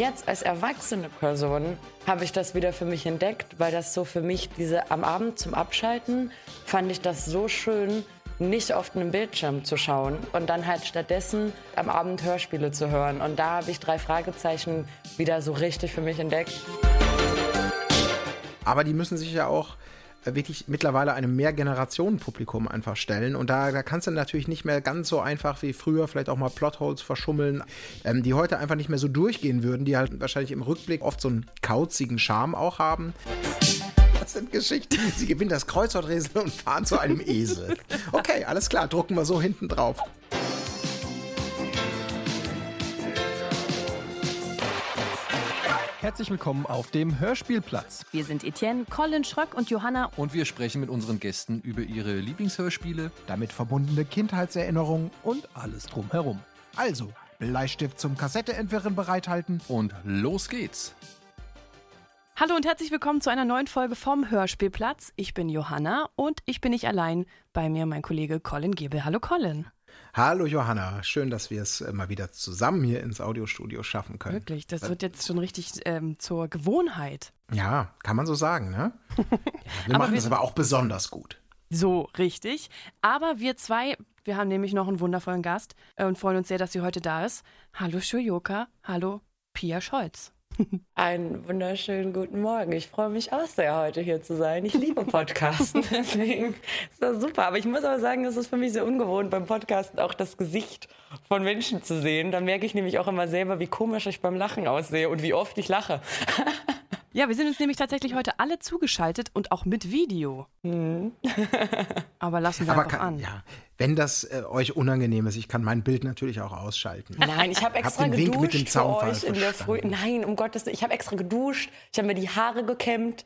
jetzt als erwachsene Person habe ich das wieder für mich entdeckt, weil das so für mich diese am Abend zum Abschalten fand ich das so schön, nicht auf einen Bildschirm zu schauen und dann halt stattdessen am Abend Hörspiele zu hören. Und da habe ich drei Fragezeichen wieder so richtig für mich entdeckt. Aber die müssen sich ja auch wirklich mittlerweile einem Mehrgenerationen-Publikum einfach stellen. Und da, da kannst du natürlich nicht mehr ganz so einfach wie früher vielleicht auch mal Plotholes verschummeln, ähm, die heute einfach nicht mehr so durchgehen würden, die halt wahrscheinlich im Rückblick oft so einen kauzigen Charme auch haben. Das sind Geschichten. Sie gewinnen das Kreuzworträtsel und fahren zu einem Esel. Okay, alles klar, drucken wir so hinten drauf. Herzlich willkommen auf dem Hörspielplatz. Wir sind Etienne, Colin Schröck und Johanna. Und wir sprechen mit unseren Gästen über ihre Lieblingshörspiele, damit verbundene Kindheitserinnerungen und alles drumherum. Also, Bleistift zum Kassette entwirren bereithalten. Und los geht's. Hallo und herzlich willkommen zu einer neuen Folge vom Hörspielplatz. Ich bin Johanna und ich bin nicht allein. Bei mir mein Kollege Colin Gebel. Hallo Colin. Hallo Johanna, schön, dass wir es äh, mal wieder zusammen hier ins Audiostudio schaffen können. Wirklich, das wird jetzt schon richtig ähm, zur Gewohnheit. Ja, kann man so sagen, ne? wir machen das aber auch besonders gut. So, richtig. Aber wir zwei, wir haben nämlich noch einen wundervollen Gast äh, und freuen uns sehr, dass sie heute da ist. Hallo Shuyoka, hallo Pia Scholz. Einen wunderschönen guten Morgen. Ich freue mich auch sehr, heute hier zu sein. Ich liebe Podcasten, deswegen ist das super. Aber ich muss aber sagen, es ist für mich sehr ungewohnt, beim Podcasten auch das Gesicht von Menschen zu sehen. Da merke ich nämlich auch immer selber, wie komisch ich beim Lachen aussehe und wie oft ich lache. Ja, wir sind uns nämlich tatsächlich heute alle zugeschaltet und auch mit Video. Mhm. Aber lassen wir Aber einfach kann, an. Ja, wenn das äh, euch unangenehm ist, ich kann mein Bild natürlich auch ausschalten. Nein, ich habe extra hab geduscht mit dem für euch in der Früh. Nein, um Gottes Willen, ich habe extra geduscht. Ich habe mir die Haare gekämmt.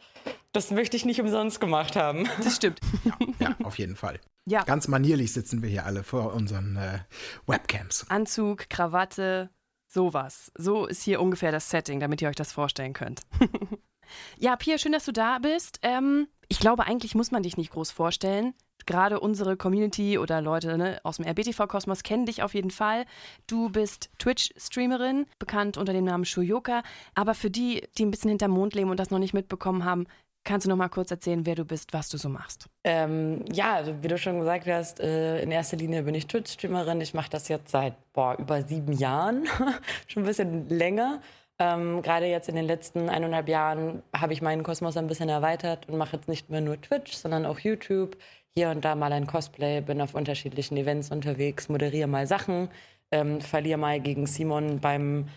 Das möchte ich nicht umsonst gemacht haben. Das stimmt. Ja, ja auf jeden Fall. Ja. Ganz manierlich sitzen wir hier alle vor unseren äh, Webcams. Anzug, Krawatte, sowas. So ist hier ungefähr das Setting, damit ihr euch das vorstellen könnt. ja, Pia, schön, dass du da bist. Ähm, ich glaube, eigentlich muss man dich nicht groß vorstellen gerade unsere Community oder Leute ne, aus dem RBTV-Kosmos kennen dich auf jeden Fall. Du bist Twitch-Streamerin, bekannt unter dem Namen Shuyoka. Aber für die, die ein bisschen hinterm Mond leben und das noch nicht mitbekommen haben, Kannst du noch mal kurz erzählen, wer du bist, was du so machst? Ähm, ja, also wie du schon gesagt hast, äh, in erster Linie bin ich Twitch-Streamerin. Ich mache das jetzt seit boah, über sieben Jahren, schon ein bisschen länger. Ähm, Gerade jetzt in den letzten eineinhalb Jahren habe ich meinen Kosmos ein bisschen erweitert und mache jetzt nicht mehr nur Twitch, sondern auch YouTube hier und da mal ein Cosplay, bin auf unterschiedlichen Events unterwegs, moderiere mal Sachen, ähm, verliere mal gegen Simon beim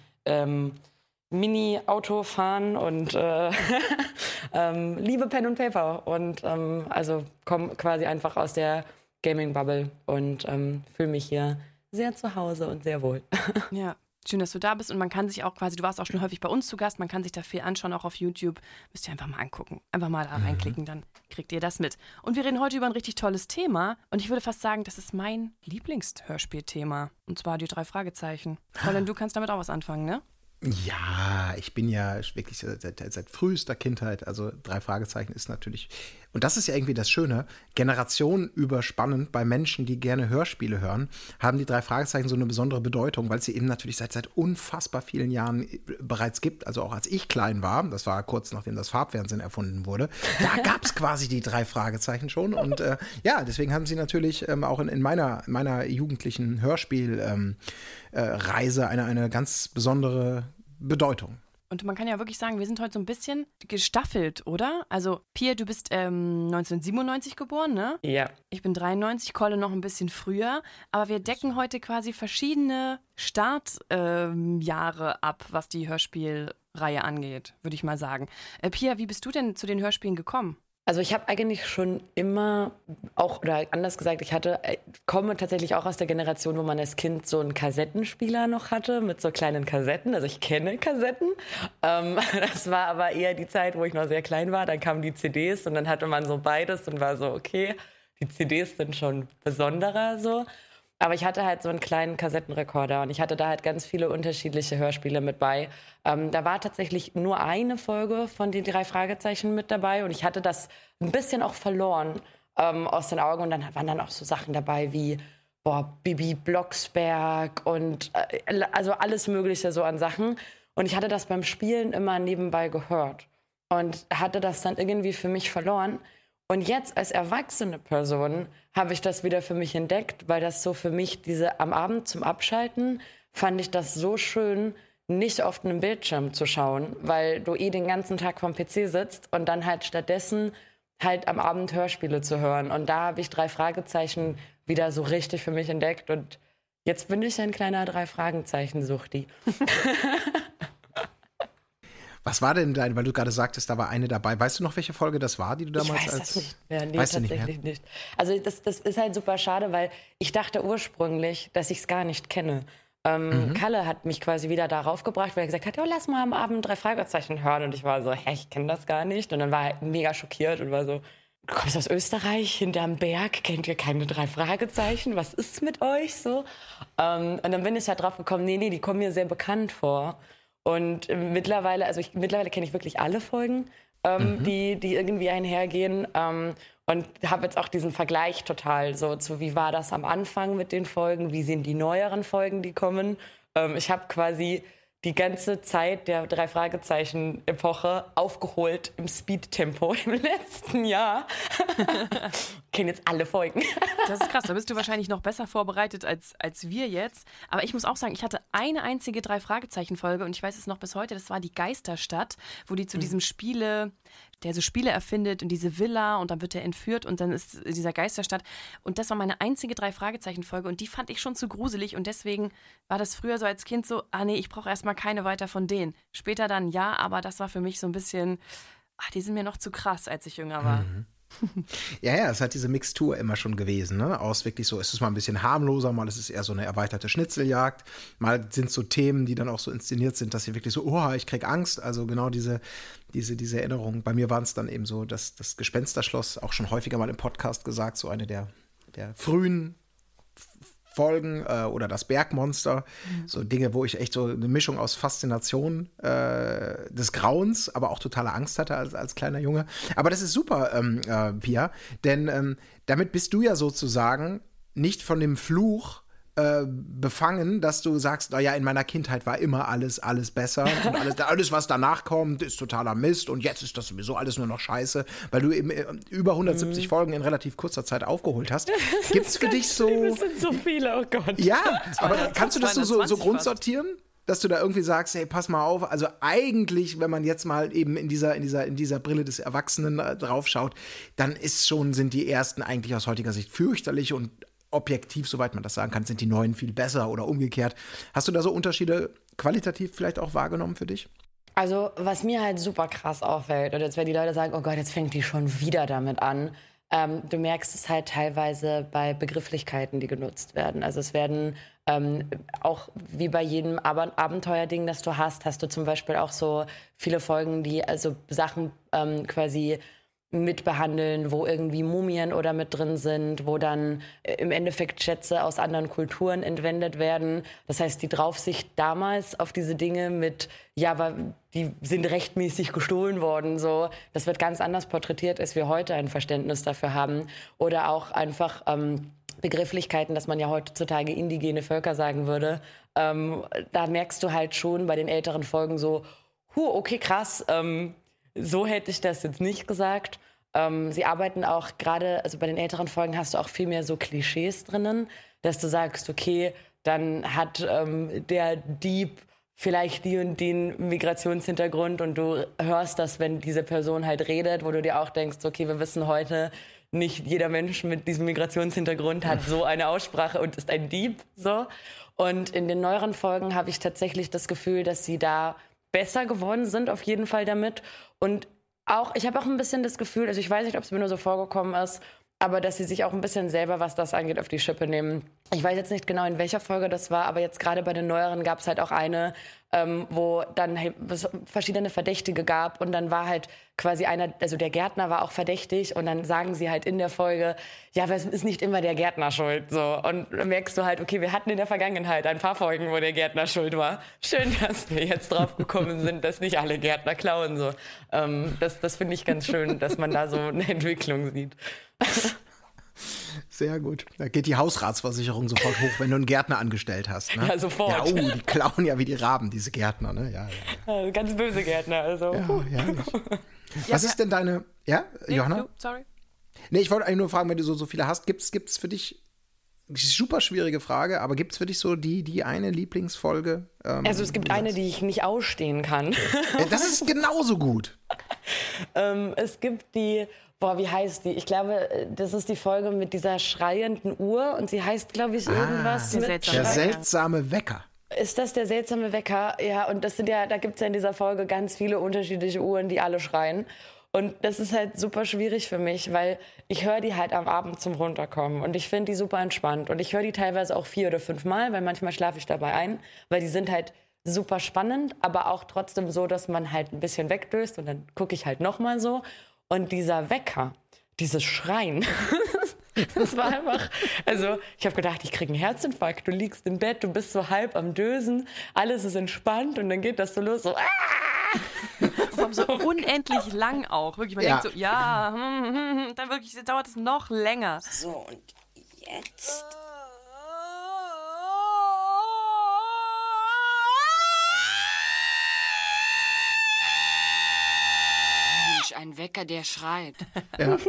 ähm, Mini-Autofahren und äh, ähm, liebe Pen und Paper und ähm, also komme quasi einfach aus der Gaming-Bubble und ähm, fühle mich hier sehr zu Hause und sehr wohl. ja, Schön, dass du da bist und man kann sich auch quasi, du warst auch schon häufig bei uns zu Gast, man kann sich da viel anschauen, auch auf YouTube. Müsst ihr einfach mal angucken. Einfach mal da mhm. reinklicken, dann kriegt ihr das mit. Und wir reden heute über ein richtig tolles Thema und ich würde fast sagen, das ist mein Lieblingshörspielthema. Und zwar die drei Fragezeichen. Colin, du kannst damit auch was anfangen, ne? Ja, ich bin ja wirklich seit, seit, frühester Kindheit, also drei Fragezeichen ist natürlich, und das ist ja irgendwie das Schöne, generationenüberspannend bei Menschen, die gerne Hörspiele hören, haben die drei Fragezeichen so eine besondere Bedeutung, weil es sie eben natürlich seit, seit unfassbar vielen Jahren äh, bereits gibt. Also auch als ich klein war, das war kurz nachdem das Farbfernsehen erfunden wurde, da gab es quasi die drei Fragezeichen schon. Und äh, ja, deswegen haben sie natürlich ähm, auch in, in, meiner, meiner jugendlichen Hörspiel- ähm, äh, eine, eine ganz besondere Bedeutung. Und man kann ja wirklich sagen, wir sind heute so ein bisschen gestaffelt, oder? Also, Pia, du bist ähm, 1997 geboren, ne? Ja. Ich bin 93, Kolle noch ein bisschen früher. Aber wir decken heute quasi verschiedene Startjahre ähm, ab, was die Hörspielreihe angeht, würde ich mal sagen. Äh, Pia, wie bist du denn zu den Hörspielen gekommen? Also ich habe eigentlich schon immer auch oder anders gesagt, ich hatte äh, komme tatsächlich auch aus der Generation, wo man als Kind so einen Kassettenspieler noch hatte mit so kleinen Kassetten. Also ich kenne Kassetten. Ähm, das war aber eher die Zeit, wo ich noch sehr klein war. Dann kamen die CDs und dann hatte man so beides und war so okay, die CDs sind schon besonderer so. Aber ich hatte halt so einen kleinen Kassettenrekorder und ich hatte da halt ganz viele unterschiedliche Hörspiele mit bei. Ähm, da war tatsächlich nur eine Folge von den drei Fragezeichen mit dabei und ich hatte das ein bisschen auch verloren ähm, aus den Augen und dann waren dann auch so Sachen dabei wie boah, Bibi Blocksberg und äh, also alles Mögliche so an Sachen. Und ich hatte das beim Spielen immer nebenbei gehört und hatte das dann irgendwie für mich verloren. Und jetzt als erwachsene Person habe ich das wieder für mich entdeckt, weil das so für mich diese am Abend zum Abschalten fand ich das so schön, nicht auf einem Bildschirm zu schauen, weil du eh den ganzen Tag vom PC sitzt und dann halt stattdessen halt am Abend Hörspiele zu hören. Und da habe ich drei Fragezeichen wieder so richtig für mich entdeckt und jetzt bin ich ein kleiner drei Fragezeichen Suchti. Was war denn dein, weil du gerade sagtest, da war eine dabei. Weißt du noch, welche Folge das war, die du damals ich weiß als. Das nicht mehr. Nee, weißt tatsächlich nicht, nicht, Also das, das ist halt super schade, weil ich dachte ursprünglich, dass ich es gar nicht kenne. Ähm, mhm. Kalle hat mich quasi wieder darauf gebracht, weil er gesagt hat, ja, lass mal am Abend drei Fragezeichen hören. Und ich war so, hä, ich kenne das gar nicht. Und dann war er mega schockiert und war so, du kommst aus Österreich, hinterm Berg, kennt ihr keine drei Fragezeichen? Was ist mit euch so? Ähm, und dann bin ich halt drauf gekommen, nee, nee, die kommen mir sehr bekannt vor. Und mittlerweile, also ich, mittlerweile kenne ich wirklich alle Folgen, ähm, mhm. die, die irgendwie einhergehen. Ähm, und habe jetzt auch diesen Vergleich total so zu, wie war das am Anfang mit den Folgen, wie sind die neueren Folgen, die kommen. Ähm, ich habe quasi die ganze Zeit der drei Fragezeichen Epoche aufgeholt im Speed-Tempo im letzten Jahr. Kennen jetzt alle Folgen. das ist krass, da bist du wahrscheinlich noch besser vorbereitet als, als wir jetzt. Aber ich muss auch sagen, ich hatte eine einzige drei Fragezeichen Folge und ich weiß es noch bis heute, das war die Geisterstadt, wo die zu mhm. diesem Spiele der so Spiele erfindet und diese Villa und dann wird er entführt und dann ist dieser Geisterstadt. Und das war meine einzige Drei-Fragezeichen-Folge und die fand ich schon zu gruselig und deswegen war das früher so als Kind so, ah nee, ich brauche erstmal keine weiter von denen. Später dann ja, aber das war für mich so ein bisschen, ach, die sind mir noch zu krass, als ich jünger war. Mhm. ja, ja, es hat diese Mixtur immer schon gewesen, ne? Aus wirklich so, es ist mal ein bisschen harmloser, mal ist es eher so eine erweiterte Schnitzeljagd, mal sind so Themen, die dann auch so inszeniert sind, dass sie wirklich so, oh, ich krieg Angst. Also genau diese, diese, diese Erinnerung. Bei mir waren es dann eben so, dass das Gespensterschloss auch schon häufiger mal im Podcast gesagt, so eine der, der frühen Folgen äh, oder das Bergmonster. Mhm. So Dinge, wo ich echt so eine Mischung aus Faszination äh, des Grauens, aber auch totale Angst hatte als, als kleiner Junge. Aber das ist super, ähm, äh, Pia, denn ähm, damit bist du ja sozusagen nicht von dem Fluch äh, befangen, dass du sagst, naja, in meiner Kindheit war immer alles, alles besser und alles, alles, was danach kommt, ist totaler Mist und jetzt ist das sowieso alles nur noch scheiße, weil du eben äh, über 170 mhm. Folgen in relativ kurzer Zeit aufgeholt hast. Gibt es für dich so. Das sind so viele, oh Gott. Ja, aber kannst du das so, so, so grundsortieren? dass du da irgendwie sagst, hey, pass mal auf, also eigentlich, wenn man jetzt mal eben in dieser, in dieser, in dieser Brille des Erwachsenen äh, draufschaut, dann ist schon, sind die ersten eigentlich aus heutiger Sicht fürchterlich und objektiv, soweit man das sagen kann, sind die neuen viel besser oder umgekehrt. Hast du da so Unterschiede qualitativ vielleicht auch wahrgenommen für dich? Also, was mir halt super krass auffällt, und jetzt werden die Leute sagen, oh Gott, jetzt fängt die schon wieder damit an. Ähm, du merkst es halt teilweise bei Begrifflichkeiten, die genutzt werden. Also es werden ähm, auch wie bei jedem Ab Abenteuerding, das du hast, hast du zum Beispiel auch so viele Folgen, die also Sachen ähm, quasi mitbehandeln, wo irgendwie Mumien oder mit drin sind, wo dann äh, im Endeffekt Schätze aus anderen Kulturen entwendet werden. Das heißt, die Draufsicht damals auf diese Dinge mit, ja, aber die sind rechtmäßig gestohlen worden, so, das wird ganz anders porträtiert, als wir heute ein Verständnis dafür haben. Oder auch einfach ähm, Begrifflichkeiten, dass man ja heutzutage indigene Völker sagen würde. Ähm, da merkst du halt schon bei den älteren Folgen so, huh, okay, krass, ähm, so hätte ich das jetzt nicht gesagt. Ähm, sie arbeiten auch gerade, also bei den älteren Folgen hast du auch viel mehr so Klischees drinnen, dass du sagst, okay, dann hat ähm, der Dieb vielleicht die und den Migrationshintergrund und du hörst das, wenn diese Person halt redet, wo du dir auch denkst, okay, wir wissen heute, nicht jeder Mensch mit diesem Migrationshintergrund hat so eine Aussprache und ist ein Dieb, so. Und in den neueren Folgen habe ich tatsächlich das Gefühl, dass sie da besser geworden sind, auf jeden Fall damit. Und auch, ich habe auch ein bisschen das Gefühl, also ich weiß nicht, ob es mir nur so vorgekommen ist, aber dass sie sich auch ein bisschen selber, was das angeht, auf die Schippe nehmen. Ich weiß jetzt nicht genau, in welcher Folge das war, aber jetzt gerade bei den neueren gab es halt auch eine, ähm, wo dann verschiedene Verdächtige gab und dann war halt quasi einer, also der Gärtner war auch verdächtig und dann sagen sie halt in der Folge, ja, aber es ist nicht immer der Gärtner schuld, so. Und merkst du halt, okay, wir hatten in der Vergangenheit ein paar Folgen, wo der Gärtner schuld war. Schön, dass wir jetzt drauf gekommen sind, dass nicht alle Gärtner klauen, so. Ähm, das das finde ich ganz schön, dass man da so eine Entwicklung sieht. Sehr gut. Da geht die Hausratsversicherung sofort hoch, wenn du einen Gärtner angestellt hast. Ne? Ja, sofort. Ja, oh, die klauen ja wie die Raben, diese Gärtner, ne? Ja, ja, ja. Ganz böse Gärtner, also. Ja, herrlich. Was ist denn deine. Ja, Nee, Johanna? du, sorry. Nee, ich wollte eigentlich nur fragen, wenn du so, so viele hast, gibt es für dich. Super schwierige Frage, aber gibt es für dich so die, die eine Lieblingsfolge? Ähm, Also es gibt eine, die ich nicht ausstehen kann. Ja, das ist genauso gut. ähm, es gibt die, boah, wie heißt die? Ich glaube, das ist die Folge mit dieser schreienden Uhr und sie heißt, glaube ich, irgendwas der mit seltsame Der seltsame Wecker. Ist das der seltsame Wecker? Ja, und das sind ja, da gibt es ja in dieser Folge ganz viele unterschiedliche Uhren, die alle schreien. Und das ist halt super schwierig für mich, weil ich höre die halt am Abend zum Runterkommen und ich finde die super entspannt. Und ich höre die teilweise auch vier oder fünf Mal, weil manchmal schlafe ich dabei ein, weil die sind halt super spannend, aber auch trotzdem so, dass man halt ein bisschen wegdöst und dann gucke ich halt nochmal so. Und dieser Wecker, dieses Schreien, das war einfach, also ich habe gedacht, ich kriege einen Herzinfarkt. Du liegst im Bett, du bist so halb am Dösen, alles ist entspannt und dann geht das so los, so, ah! Vor allem so unendlich lang auch. Wirklich, man Ja. denkt so, ja, hm, hm, hm, dann wirklich dauert es noch länger. So, und jetzt. Ein Wecker, der schreit. Ja.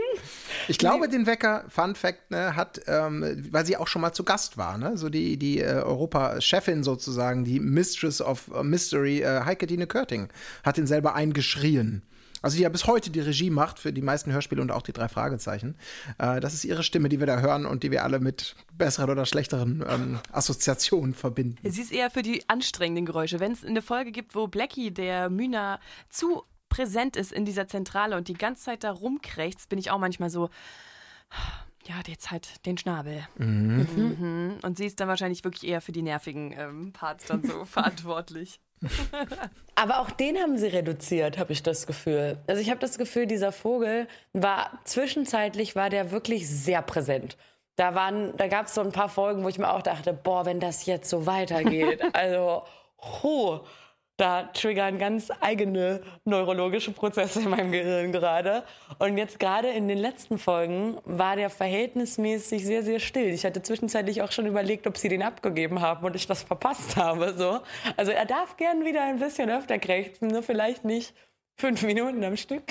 Ich glaube, den Wecker, Fun Fact, ne, hat, ähm, weil sie auch schon mal zu Gast war, ne? so die, die äh, Europa-Chefin sozusagen, die Mistress of Mystery, äh, Heike Dine Körting, hat ihn selber eingeschrien. Also die ja bis heute die Regie macht für die meisten Hörspiele und auch die drei Fragezeichen. Äh, das ist ihre Stimme, die wir da hören und die wir alle mit besseren oder schlechteren ähm, Assoziationen verbinden. Sie ist eher für die anstrengenden Geräusche. Wenn es eine Folge gibt, wo Blackie, der Mühner, zu präsent ist in dieser Zentrale und die ganze Zeit da rumkrächzt, bin ich auch manchmal so, ja, jetzt halt den Schnabel. Mhm. Und sie ist dann wahrscheinlich wirklich eher für die nervigen ähm, Parts dann so verantwortlich. Aber auch den haben sie reduziert, habe ich das Gefühl. Also ich habe das Gefühl, dieser Vogel war zwischenzeitlich war der wirklich sehr präsent. Da waren, da gab es so ein paar Folgen, wo ich mir auch dachte, boah, wenn das jetzt so weitergeht, also, huh, da triggern ganz eigene neurologische Prozesse in meinem Gehirn gerade. Und jetzt gerade in den letzten Folgen war der verhältnismäßig sehr, sehr still. Ich hatte zwischenzeitlich auch schon überlegt, ob sie den abgegeben haben und ich das verpasst habe. So. Also er darf gern wieder ein bisschen öfter krächzen, nur vielleicht nicht fünf Minuten am Stück.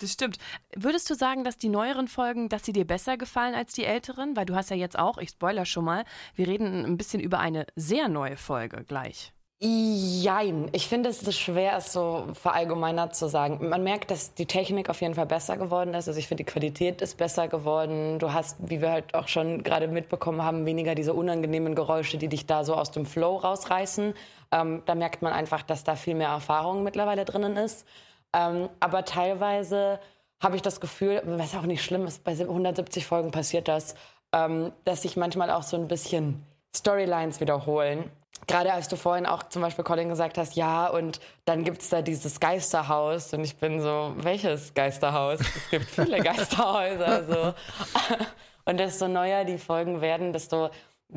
Das stimmt. Würdest du sagen, dass die neueren Folgen, dass sie dir besser gefallen als die älteren? Weil du hast ja jetzt auch, ich spoiler schon mal, wir reden ein bisschen über eine sehr neue Folge gleich. Jein. Ich finde, es ist schwer, es so verallgemeinert zu sagen. Man merkt, dass die Technik auf jeden Fall besser geworden ist. Also ich finde, die Qualität ist besser geworden. Du hast, wie wir halt auch schon gerade mitbekommen haben, weniger diese unangenehmen Geräusche, die dich da so aus dem Flow rausreißen. Ähm, da merkt man einfach, dass da viel mehr Erfahrung mittlerweile drinnen ist. Ähm, aber teilweise habe ich das Gefühl, was auch nicht schlimm ist, bei 170 Folgen passiert das, ähm, dass sich manchmal auch so ein bisschen Storylines wiederholen. Gerade als du vorhin auch zum Beispiel Colin gesagt hast, ja, und dann gibt es da dieses Geisterhaus. Und ich bin so, welches Geisterhaus? Es gibt viele Geisterhäuser. So. Und desto neuer die Folgen werden, desto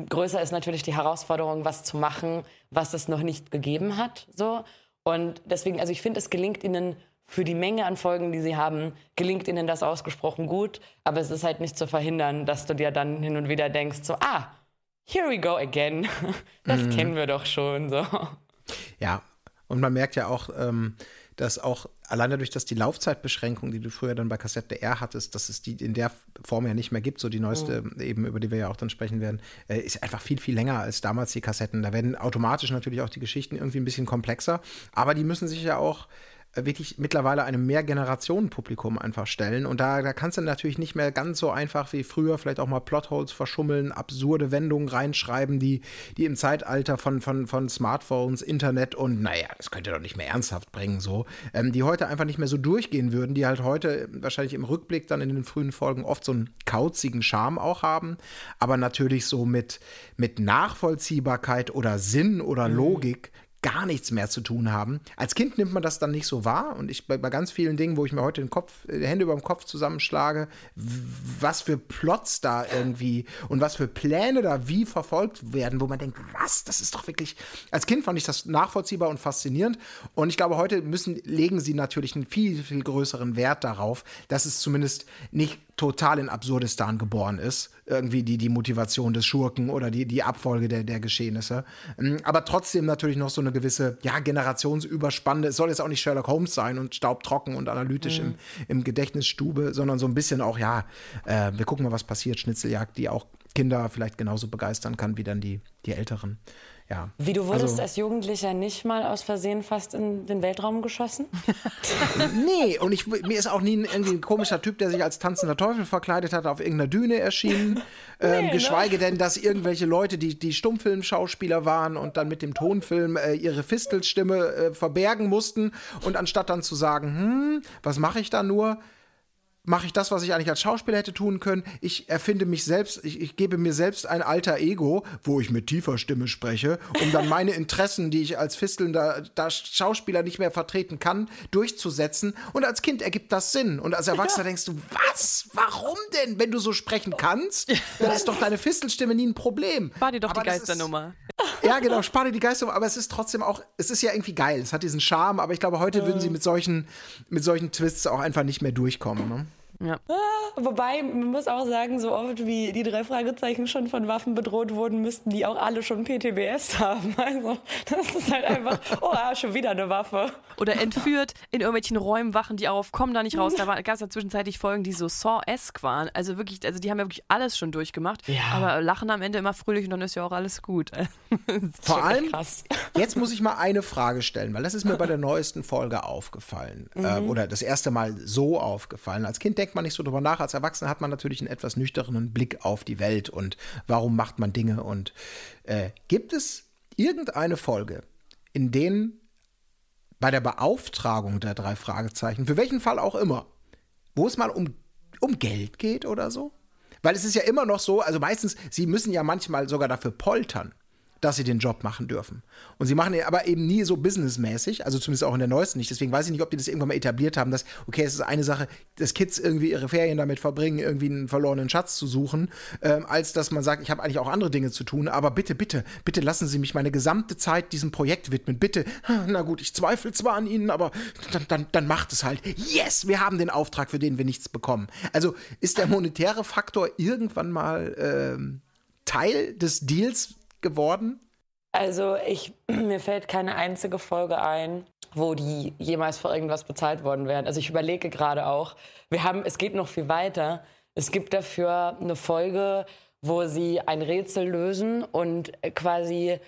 größer ist natürlich die Herausforderung, was zu machen, was es noch nicht gegeben hat. So. Und deswegen, also ich finde, es gelingt ihnen für die Menge an Folgen, die sie haben, gelingt ihnen das ausgesprochen gut. Aber es ist halt nicht zu verhindern, dass du dir dann hin und wieder denkst, so, ah, here we go again. Das kennen wir doch schon. So. Ja, und man merkt ja auch, ähm, dass auch allein dadurch, dass die Laufzeitbeschränkung, die du früher dann bei Kassette R hattest, dass es die in der Form ja nicht mehr gibt, so die neueste eben, über die wir ja auch dann sprechen werden, äh, ist einfach viel, viel länger als damals die Kassetten. Da werden automatisch natürlich auch die Geschichten irgendwie ein bisschen komplexer, aber die müssen sich ja auch wirklich mittlerweile einem Mehrgenerationen-Publikum einfach stellen. Und da, da kannst du natürlich nicht mehr ganz so einfach wie früher vielleicht auch mal Plotholes verschummeln, absurde Wendungen reinschreiben, die, die im Zeitalter von, von, von Smartphones, Internet und naja, das könnt ihr doch nicht mehr ernsthaft bringen, so, ähm, die heute einfach nicht mehr so durchgehen würden, die halt heute wahrscheinlich im Rückblick dann in den frühen Folgen oft so einen kauzigen Charme auch haben, aber natürlich so mit, mit Nachvollziehbarkeit oder Sinn oder Logik gar nichts mehr zu tun haben. Als Kind nimmt man das dann nicht so wahr und ich bei, bei ganz vielen Dingen, wo ich mir heute den Kopf, äh, Hände über dem Kopf zusammenschlage, was für Plots da irgendwie und was für Pläne da wie verfolgt werden, wo man denkt, was, das ist doch wirklich. Als Kind fand ich das nachvollziehbar und faszinierend und ich glaube, heute müssen legen sie natürlich einen viel viel größeren Wert darauf, dass es zumindest nicht total in Absurdistan geboren ist. Irgendwie die, die Motivation des Schurken oder die, die Abfolge der, der Geschehnisse. Ähm, aber trotzdem natürlich noch so eine gewisse, ja, generationsüberspannende, es soll jetzt auch nicht Sherlock Holmes sein und staubtrocken und analytisch mhm. im, im Gedächtnisstube, sondern so ein bisschen auch, ja, äh, wir gucken mal, was passiert, Schnitzeljagd, die auch Kinder vielleicht genauso begeistern kann wie dann die, die Älteren ja. Wie du wurdest also, als Jugendlicher nicht mal aus Versehen fast in den Weltraum geschossen? nee, und ich, mir ist auch nie ein, irgendwie ein komischer Typ, der sich als tanzender Teufel verkleidet hat, auf irgendeiner Düne erschienen. Ähm, nee, geschweige ne? denn, dass irgendwelche Leute, die, die Stummfilmschauspieler waren und dann mit dem Tonfilm äh, ihre Fistelstimme äh, verbergen mussten und anstatt dann zu sagen, hm, was mache ich da nur, mache ich das, was ich eigentlich als Schauspieler hätte tun können. Ich erfinde mich selbst, ich, ich, gebe mir selbst ein alter Ego, wo ich mit tiefer Stimme spreche, um dann meine Interessen, die ich als fistelnder Schauspieler nicht mehr vertreten kann, durchzusetzen. Und als Kind ergibt das Sinn. Und als Erwachsener ja. denkst du, was? Warum denn? Wenn du so sprechen kannst, dann ist doch deine Fistelstimme nie ein Problem. Spar dir doch aber die Geisternummer. Ist, ja, genau, spar dir die Geisternummer. Aber es ist trotzdem auch, es ist ja irgendwie geil. Es hat diesen Charme, aber ich glaube, heute würden sie mit solchen, mit solchen Twists auch einfach nicht mehr durchkommen. Ne? Ja. Ah, wobei, man muss auch sagen, so oft wie die drei Fragezeichen schon von Waffen bedroht wurden, müssten die auch alle schon PTBS haben. Also, das ist halt einfach, oh ja, schon wieder eine Waffe. Oder entführt in irgendwelchen Räumen, wachen die auf, kommen da nicht raus. Da gab es ja zwischenzeitlich Folgen, die so Saw-esque waren. Also wirklich, also die haben ja wirklich alles schon durchgemacht. Ja. Aber lachen am Ende immer fröhlich und dann ist ja auch alles gut. Vor allem, krass. jetzt muss ich mal eine Frage stellen, weil das ist mir bei der neuesten Folge aufgefallen. Mhm. Äh, oder das erste Mal so aufgefallen. Als Kind denkt man nicht so drüber nach. Als Erwachsener hat man natürlich einen etwas nüchternen Blick auf die Welt und warum macht man Dinge. Und äh, gibt es irgendeine Folge, in denen bei der Beauftragung der drei Fragezeichen, für welchen Fall auch immer, wo es mal um, um Geld geht oder so? Weil es ist ja immer noch so, also meistens, sie müssen ja manchmal sogar dafür poltern dass sie den Job machen dürfen. Und sie machen ihn aber eben nie so businessmäßig, also zumindest auch in der neuesten nicht. Deswegen weiß ich nicht, ob die das irgendwann mal etabliert haben, dass, okay, es ist eine Sache, dass Kids irgendwie ihre Ferien damit verbringen, irgendwie einen verlorenen Schatz zu suchen, ähm, als dass man sagt, ich habe eigentlich auch andere Dinge zu tun, aber bitte, bitte, bitte lassen Sie mich meine gesamte Zeit diesem Projekt widmen. Bitte, na gut, ich zweifle zwar an Ihnen, aber dann, dann, dann macht es halt. Yes, wir haben den Auftrag, für den wir nichts bekommen. Also ist der monetäre Faktor irgendwann mal ähm, Teil des Deals geworden? Also ich, mir fällt keine einzige Folge ein, wo die jemals für irgendwas bezahlt worden wären. Also ich überlege gerade auch, wir haben, es geht noch viel weiter. Es gibt dafür eine Folge, wo sie ein Rätsel lösen und quasi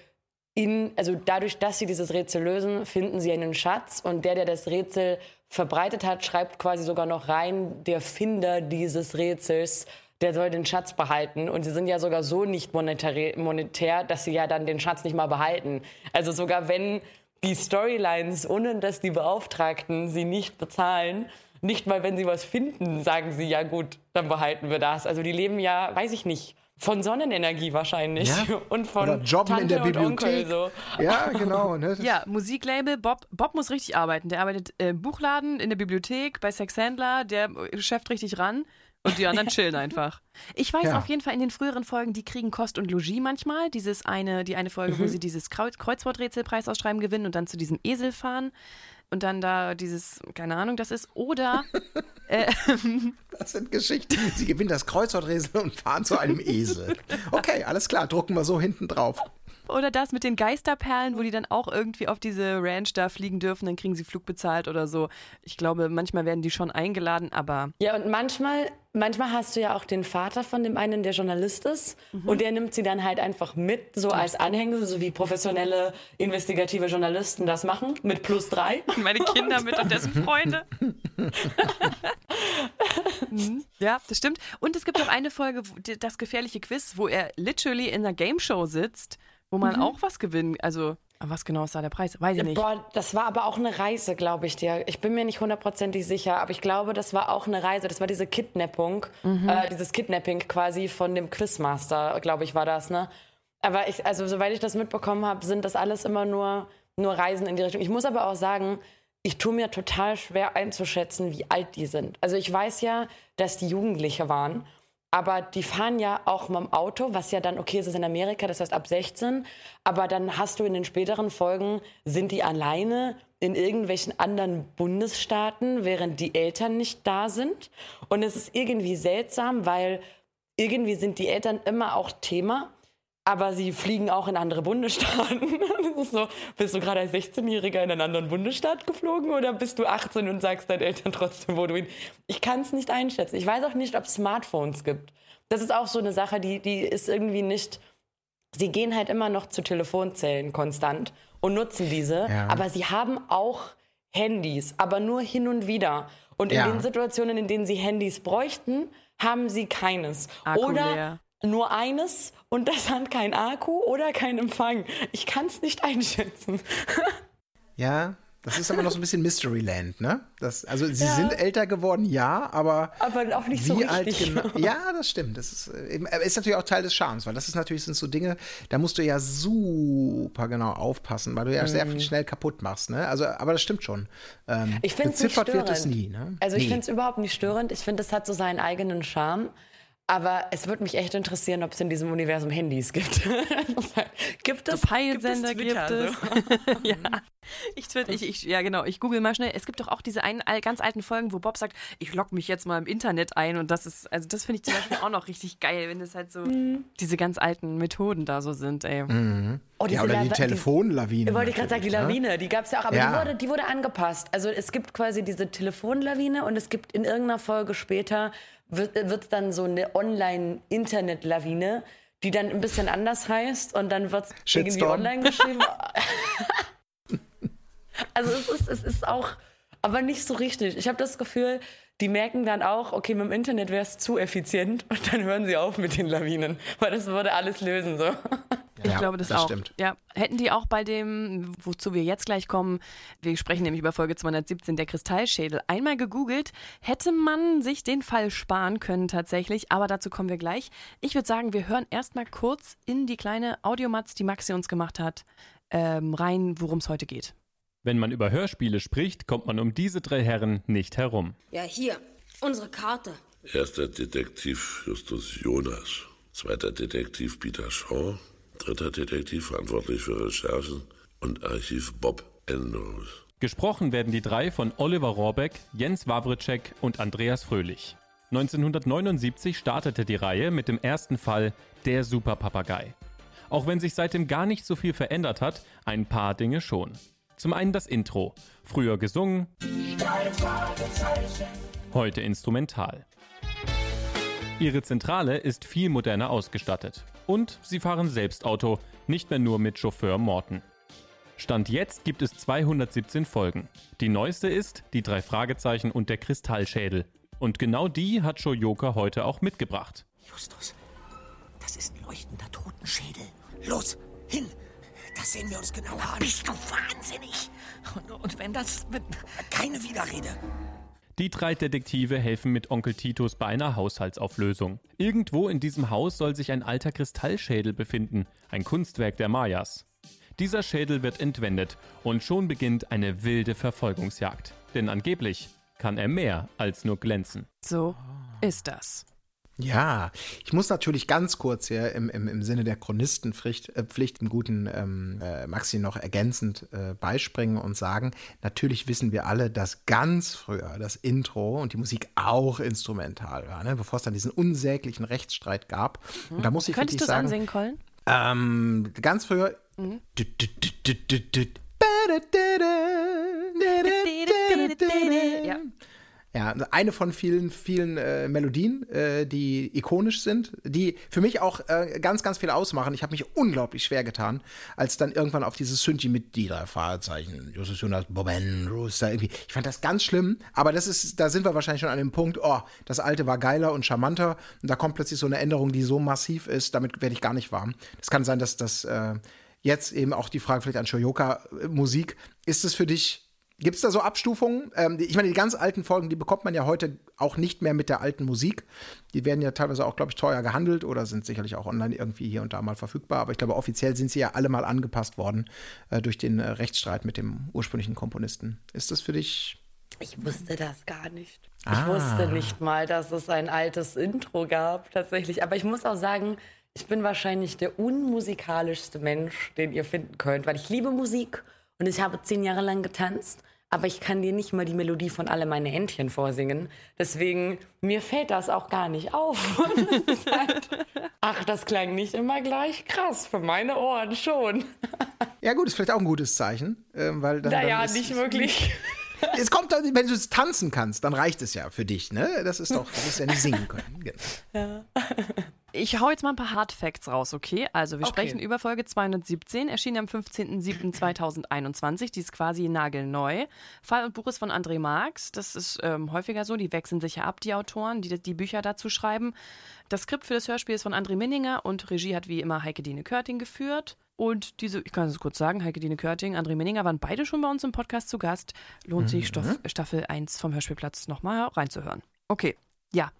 in, also dadurch, dass sie dieses Rätsel lösen, finden sie einen Schatz und der, der das Rätsel verbreitet hat, schreibt quasi sogar noch rein, der Finder dieses Rätsels der soll den Schatz behalten. Und sie sind ja sogar so nicht monetär, monetär, dass sie ja dann den Schatz nicht mal behalten. Also sogar wenn die Storylines, ohne dass die Beauftragten sie nicht bezahlen, nicht mal wenn sie was finden, sagen sie, ja gut, dann behalten wir das. Also die leben ja, weiß ich nicht, von Sonnenenergie wahrscheinlich ja. und von Oder Jobben Tante in der Bibliothek. Onkel, so. Ja, genau. Ne? Ja, Musiklabel. Bob, Bob muss richtig arbeiten. Der arbeitet im Buchladen, in der Bibliothek, bei Sexhändler. Der schafft richtig ran. Und die anderen chillen einfach. Ich weiß ja. auf jeden Fall in den früheren Folgen, die kriegen Kost und Logis manchmal. Dieses eine, die eine Folge, mhm. wo sie dieses Kreuz Kreuzworträtselpreis ausschreiben gewinnen und dann zu diesem Esel fahren und dann da dieses, keine Ahnung, das ist. Oder. äh, das sind Geschichten. Sie gewinnen das Kreuzworträtsel und fahren zu einem Esel. Okay, alles klar, drucken wir so hinten drauf. Oder das mit den Geisterperlen, wo die dann auch irgendwie auf diese Ranch da fliegen dürfen, dann kriegen sie Flug bezahlt oder so. Ich glaube, manchmal werden die schon eingeladen, aber. Ja, und manchmal, manchmal hast du ja auch den Vater von dem einen, der Journalist ist. Mhm. Und der nimmt sie dann halt einfach mit, so als Anhänger, so wie professionelle investigative Journalisten das machen, mit plus drei. Meine Kinder mit und dessen Freunde. Mhm. ja, das stimmt. Und es gibt auch eine Folge, das gefährliche Quiz, wo er literally in einer Game Show sitzt wo man mhm. auch was gewinnen, also was genau ist da der Preis? Weiß ich nicht. Boah, das war aber auch eine Reise, glaube ich dir. Ich bin mir nicht hundertprozentig sicher, aber ich glaube, das war auch eine Reise. Das war diese Kidnappung, mhm. äh, dieses Kidnapping quasi von dem Quizmaster, glaube ich, war das, ne? Aber ich, also soweit ich das mitbekommen habe, sind das alles immer nur, nur Reisen in die Richtung. Ich muss aber auch sagen, ich tue mir total schwer einzuschätzen, wie alt die sind. Also ich weiß ja, dass die Jugendliche waren. Aber die fahren ja auch mit dem Auto, was ja dann, okay, es ist in Amerika, das heißt ab 16. Aber dann hast du in den späteren Folgen, sind die alleine in irgendwelchen anderen Bundesstaaten, während die Eltern nicht da sind. Und es ist irgendwie seltsam, weil irgendwie sind die Eltern immer auch Thema, aber sie fliegen auch in andere Bundesstaaten. Das ist so, bist du gerade als 16-Jähriger in einen anderen Bundesstaat geflogen oder bist du 18 und sagst deinen Eltern trotzdem, wo du hin? Ich kann es nicht einschätzen. Ich weiß auch nicht, ob es Smartphones gibt. Das ist auch so eine Sache, die, die ist irgendwie nicht. Sie gehen halt immer noch zu Telefonzellen konstant und nutzen diese, Ja. aber sie haben auch Handys, aber nur hin und wieder. Und in Ja. den Situationen, in denen sie Handys bräuchten, haben sie keines. Akku oder leer. nur eines und das hat kein Akku oder kein Empfang. Ich kann es nicht einschätzen. Ja, das ist aber noch so ein bisschen Mysteryland, ne? Das, also sie Ja. sind älter geworden, ja, aber Aber auch nicht wie so alt richtig. genau? Ja, das stimmt. Das ist, äh, ist natürlich auch Teil des Charmes, weil das ist natürlich sind so Dinge, da musst du ja super genau aufpassen, weil du ja sehr viel schnell kaputt machst, ne? Also, aber das stimmt schon. Ähm, Mhm. Ich finde es nicht störend. wird es nie, ne? Also ich Nee. finde es überhaupt nicht störend. Ich finde, es hat so seinen eigenen Charme. Aber es würde mich echt interessieren, ob es in diesem Universum Handys gibt. gibt es Peilsender gibt es. so? ja. Ich, twitter, ich, ich, ja, genau. Ich google mal schnell. Es gibt doch auch diese einen, ganz alten Folgen, wo Bob sagt, ich logge mich jetzt mal im Internet ein. Und das ist, also das finde ich zum Beispiel auch noch richtig geil, wenn es halt so Mhm. diese ganz alten Methoden da so sind, ey. Oh, ja, oder die Lava- Telefonlawine. Wollte ich gerade sagen, die ne? Lawine, die gab es ja auch, aber Ja. die, wurde, die wurde angepasst. Also es gibt quasi diese Telefonlawine und es gibt in irgendeiner Folge später, wird es dann so eine Online-Internet-Lawine, die dann ein bisschen anders heißt und dann wird es irgendwie online geschrieben. also es ist, es ist auch, aber nicht so richtig. Ich habe das Gefühl, die merken dann auch, okay, mit dem Internet wäre es zu effizient und dann hören sie auf mit den Lawinen, weil das würde alles lösen so. Ich Ja, glaube das, das auch. stimmt. Ja, hätten die auch bei dem, wozu wir jetzt gleich kommen, wir sprechen nämlich über Folge 217, der Kristallschädel, einmal gegoogelt, hätte man sich den Fall sparen können tatsächlich, aber dazu kommen wir gleich. Ich würde sagen, wir hören erstmal kurz in die kleine Audiomatz, die Maxi uns gemacht hat, ähm, rein, worum es heute geht. Wenn man über Hörspiele spricht, kommt man um diese drei Herren nicht herum. Ja, hier, unsere Karte. Erster Detektiv Justus Jonas, zweiter Detektiv Peter Shaw, dritter Detektiv verantwortlich für Recherchen und Archiv Bob Andrews. Gesprochen werden die drei von Oliver Rohrbeck, Jens Wawritschek und Andreas Fröhlich. 1979 startete die Reihe mit dem ersten Fall Der Superpapagei. Auch wenn sich seitdem gar nicht so viel verändert hat, ein paar Dinge schon. Zum einen das Intro, früher gesungen, heute instrumental. Ihre Zentrale ist viel moderner ausgestattet. Und sie fahren selbst Auto, nicht mehr nur mit Chauffeur Morten. Stand jetzt gibt es 217 Folgen. Die neueste ist Die drei Fragezeichen und der Kristallschädel. Und genau die hat Shoyoka heute auch mitgebracht. Justus, das ist ein leuchtender Totenschädel. Los, hin! Das sehen wir uns genauer an. Bist du wahnsinnig? Und, und wenn das... Wenn, keine Widerrede. Die drei Detektive helfen mit Onkel Titus bei einer Haushaltsauflösung. Irgendwo in diesem Haus soll sich ein alter Kristallschädel befinden, ein Kunstwerk der Mayas. Dieser Schädel wird entwendet und schon beginnt eine wilde Verfolgungsjagd. Denn angeblich kann er mehr als nur glänzen. So ist das. Ja, ich muss natürlich ganz kurz hier im, im, im Sinne der Chronistenpflicht äh, Pflicht im guten ähm, äh, Maxi noch ergänzend äh, beispringen und sagen, natürlich wissen wir alle, dass ganz früher das Intro und die Musik auch instrumental war, ne? bevor es dann diesen unsäglichen Rechtsstreit gab. Und da muss ich Könntest du es ansingen, Colin? ähm, ganz früher. Ja. Ja, eine von vielen, vielen äh, Melodien, äh, die ikonisch sind, die für mich auch äh, ganz, ganz viel ausmachen. Ich habe mich unglaublich schwer getan, als dann irgendwann auf dieses Synthi mit die drei Fahrzeichen, Justus Jonas, Bob Andrews, da irgendwie. Ich fand das ganz schlimm, aber das ist, da sind wir wahrscheinlich schon an dem Punkt, oh, das alte war geiler und charmanter und da kommt plötzlich so eine Änderung, die so massiv ist, damit werde ich gar nicht warm. Das kann sein, dass das äh, jetzt eben auch die Frage vielleicht an Shoyoka äh, Musik, ist es für dich Gibt es da so Abstufungen? Ähm, ich meine, die ganz alten Folgen, die bekommt man ja heute auch nicht mehr mit der alten Musik. Die werden ja teilweise auch, glaube ich, teuer gehandelt oder sind sicherlich auch online irgendwie hier und da mal verfügbar. Aber ich glaube, offiziell sind sie ja alle mal angepasst worden äh, durch den äh, Rechtsstreit mit dem ursprünglichen Komponisten. Ist das für dich? Ich wusste das gar nicht. Ich Ah. wusste nicht mal, dass es ein altes Intro gab, tatsächlich. Aber ich muss auch sagen, ich bin wahrscheinlich der unmusikalischste Mensch, den ihr finden könnt, weil ich liebe Musik und ich habe zehn Jahre lang getanzt, aber ich kann dir nicht mal die Melodie von Alle meine Entchen vorsingen. Deswegen, mir fällt das auch gar nicht auf. halt, ach, das klang nicht immer gleich krass, für meine Ohren schon. Ja gut, ist vielleicht auch ein gutes Zeichen, ähm, weil dann, naja, dann ist, nicht wirklich. Es kommt, dann, wenn du es tanzen kannst, dann reicht es ja für dich, ne? Das ist doch, du musst ja nicht singen können. Genau. Ja. Ich hau jetzt mal ein paar Hard Facts raus, okay? Also wir Okay. sprechen über Folge 217, erschien am 15.07.2021, die ist quasi nagelneu. Fall und Buch ist von André Marx, das ist ähm, häufiger so, die wechseln sich ja ab, die Autoren, die die Bücher dazu schreiben. Das Skript für das Hörspiel ist von André Minninger und Regie hat wie immer Heike Dine Körting geführt. Und diese, ich kann es kurz sagen, Heike Dine Körting, André Minninger waren beide schon bei uns im Podcast zu Gast. Lohnt sich Stoff, Staffel 1 vom Hörspielplatz nochmal reinzuhören. Okay, ja.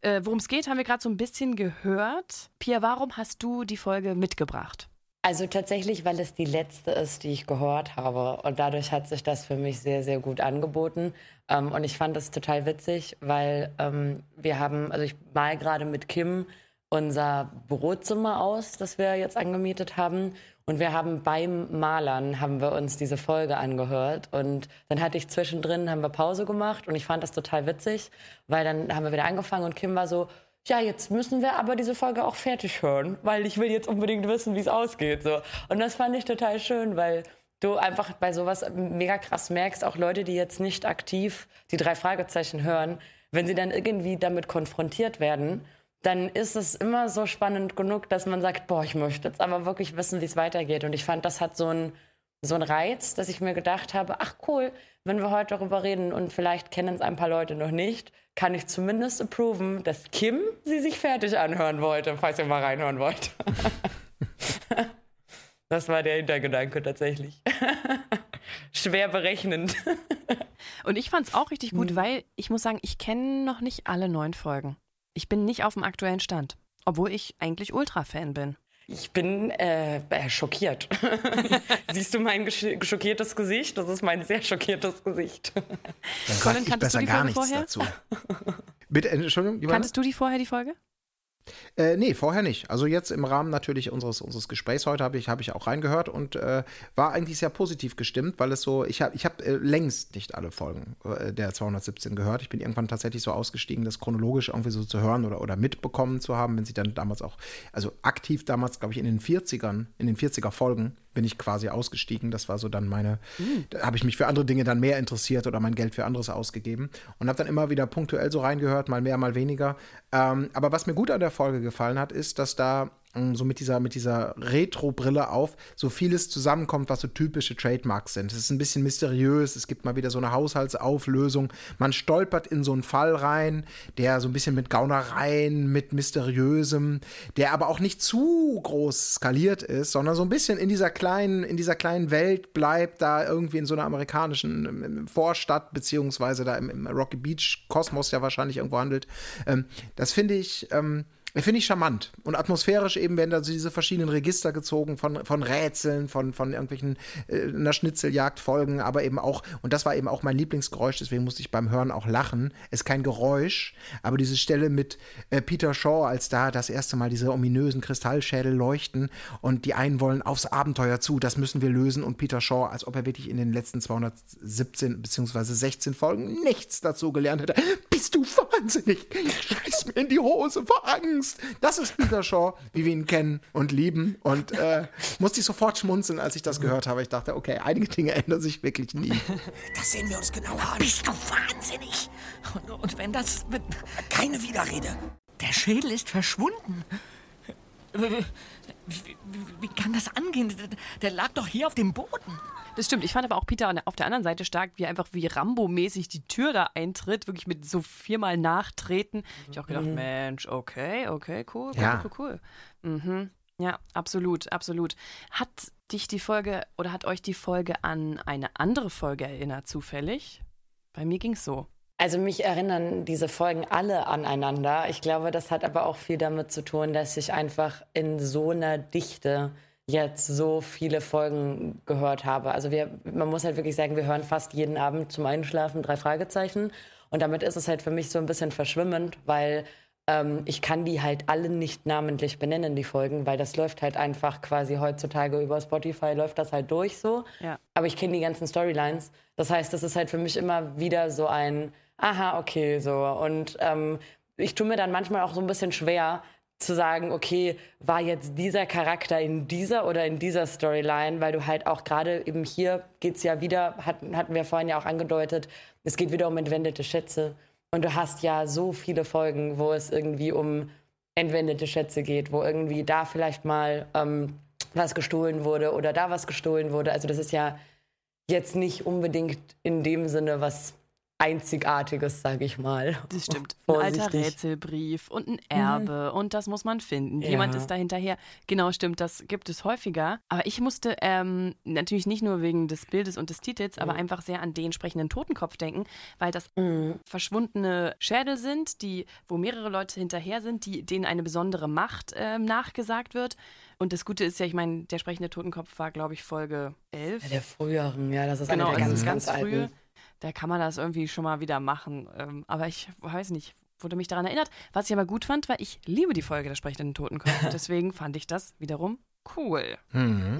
Äh, Worum es geht, haben wir gerade so ein bisschen gehört. Pia, warum hast du die Folge mitgebracht? Also tatsächlich, weil es die letzte ist, die ich gehört habe. Und dadurch hat sich das für mich sehr, sehr gut angeboten. Ähm, und ich fand das total witzig, weil ähm, wir haben, also ich mal gerade mit Kim unser Bürozimmer aus, das wir jetzt angemietet haben. Und wir haben beim Malern haben wir uns diese Folge angehört. Und dann hatte ich zwischendrin, haben wir Pause gemacht und ich fand das total witzig, weil dann haben wir wieder angefangen und Kim war so, ja, jetzt müssen wir aber diese Folge auch fertig hören, weil ich will jetzt unbedingt wissen, wie es ausgeht. So. Und das fand ich total schön, weil du einfach bei sowas mega krass merkst, auch Leute, die jetzt nicht aktiv die drei Fragezeichen hören, wenn sie dann irgendwie damit konfrontiert werden, dann ist es immer so spannend genug, dass man sagt, boah, ich möchte jetzt aber wirklich wissen, wie es weitergeht. Und ich fand, das hat so einen so einen Reiz, dass ich mir gedacht habe, ach cool, wenn wir heute darüber reden und vielleicht kennen es ein paar Leute noch nicht, kann ich zumindest approven, dass Kim sie sich fertig anhören wollte, falls ihr mal reinhören wollt. das war der Hintergedanke tatsächlich. Schwer berechnend. Und ich fand es auch richtig gut, weil ich muss sagen, ich kenne noch nicht alle neun Folgen. Ich bin nicht auf dem aktuellen Stand, obwohl ich eigentlich Ultra-Fan bin. Ich bin äh, äh, schockiert. Siehst du mein schockiertes Gesicht? Das ist mein sehr schockiertes Gesicht. Dann Colin, ich kanntest du besser die gar Folge nichts vorher? dazu. Bitte, Entschuldigung? Kanntest du die vorher, die Folge? Äh, nee, vorher nicht. Also jetzt im Rahmen natürlich unseres, unseres Gesprächs heute habe ich, habe ich auch reingehört und äh, war eigentlich sehr positiv gestimmt, weil es so, ich habe ich hab, äh, längst nicht alle Folgen äh, der 217 gehört. Ich bin irgendwann tatsächlich so ausgestiegen, das chronologisch irgendwie so zu hören oder, oder mitbekommen zu haben, wenn sie dann damals auch, also aktiv damals, glaube ich, in den 40ern, in den 40er Folgen bin ich quasi ausgestiegen. Das war so dann meine, da habe ich mich für andere Dinge dann mehr interessiert oder mein Geld für anderes ausgegeben und habe dann immer wieder punktuell so reingehört, mal mehr, mal weniger. Ähm, aber was mir gut an der Folge gefallen hat, ist, dass da so mit dieser, mit dieser Retro-Brille auf so vieles zusammenkommt, was so typische Trademarks sind. Es ist ein bisschen mysteriös, es gibt mal wieder so eine Haushaltsauflösung. Man stolpert in so einen Fall rein, der so ein bisschen mit Gaunereien, mit Mysteriösem, der aber auch nicht zu groß skaliert ist, sondern so ein bisschen in dieser kleinen, in dieser kleinen Welt bleibt, da irgendwie in so einer amerikanischen ähm, ähm, Vorstadt, beziehungsweise da im, im Rocky Beach Kosmos ja wahrscheinlich irgendwo handelt. Ähm, das finde ich. Finde ich charmant. Und atmosphärisch eben werden da so diese verschiedenen Register gezogen von, von Rätseln, von, von irgendwelchen äh, einer Schnitzeljagdfolgen, aber eben auch, und das war eben auch mein Lieblingsgeräusch, deswegen musste ich beim Hören auch lachen. Ist kein Geräusch, aber diese Stelle mit äh, Peter Shaw, als da das erste Mal diese ominösen Kristallschädel leuchten und die einen wollen aufs Abenteuer zu, das müssen wir lösen und Peter Shaw, als ob er wirklich in den letzten 217 beziehungsweise 16 Folgen nichts dazu gelernt hätte. Bist du wahnsinnig? Scheiß mir in die Hose vor. Das ist Peter Shaw, wie wir ihn kennen und lieben. Und äh, musste ich sofort schmunzeln, als ich das gehört habe. Ich dachte, okay, einige Dinge ändern sich wirklich nie. Das sehen wir uns genauer an. Bist du wahnsinnig? Und, und wenn das... Wenn, keine Widerrede. Der Schädel ist verschwunden. Wie, kann das angehen? Der, lag doch hier auf dem Boden. Das stimmt. Ich fand aber auch Peter auf der anderen Seite stark, wie er einfach wie Rambo-mäßig die Tür da eintritt, wirklich mit so viermal nachtreten. Ich auch gedacht, Mensch, okay, okay, cool, cool, Ja. cool, cool. Mhm. Ja, absolut, absolut. Hat dich die Folge oder hat euch die Folge an eine andere Folge erinnert, zufällig? Bei mir ging's so. Also mich erinnern diese Folgen alle aneinander. Ich glaube, das hat aber auch viel damit zu tun, dass ich einfach in so einer Dichte jetzt so viele Folgen gehört habe. Also wir, man muss halt wirklich sagen, wir hören fast jeden Abend zum Einschlafen drei Fragezeichen. Und damit ist es halt für mich so ein bisschen verschwimmend, weil Ähm, ich kann die halt alle nicht namentlich benennen, die Folgen, weil das läuft halt einfach quasi heutzutage über Spotify, läuft das halt durch so. Ja. Aber ich kenne die ganzen Storylines. Das heißt, das ist halt für mich immer wieder so ein, aha, okay, so. Und ähm, ich tue mir dann manchmal auch so ein bisschen schwer, zu sagen, okay, war jetzt dieser Charakter in dieser oder in dieser Storyline, weil du halt auch gerade eben hier geht's ja wieder, hatten, hatten wir vorhin ja auch angedeutet, es geht wieder um entwendete Schätze. Und du hast ja so viele Folgen, wo es irgendwie um entwendete Schätze geht, wo irgendwie da vielleicht mal ähm, was gestohlen wurde oder da was gestohlen wurde. Also das ist ja jetzt nicht unbedingt in dem Sinne was Einzigartiges, sage ich mal. Das stimmt. Ein alter. Rätselbrief und ein Erbe und das muss man finden. Jemand Ja. ist da hinterher. Genau, stimmt, das gibt es häufiger. Aber ich musste ähm, natürlich nicht nur wegen des Bildes und des Titels, aber einfach sehr an den sprechenden Totenkopf denken, weil das verschwundene Schädel sind, die, wo mehrere Leute hinterher sind, die, denen eine besondere Macht ähm, nachgesagt wird. Und das Gute ist ja, ich meine, der sprechende Totenkopf war, glaube ich, Folge 11. Ja, der früheren, ja, das ist Genau, eine der also ganz, ganz, ganz, frühe. alten. Da kann man das irgendwie schon mal wieder machen. Ähm, aber ich weiß nicht, wurde mich daran erinnert. Was ich aber gut fand, war, ich liebe die Folge der sprechenden Totenkopf. Deswegen fand ich das wiederum cool.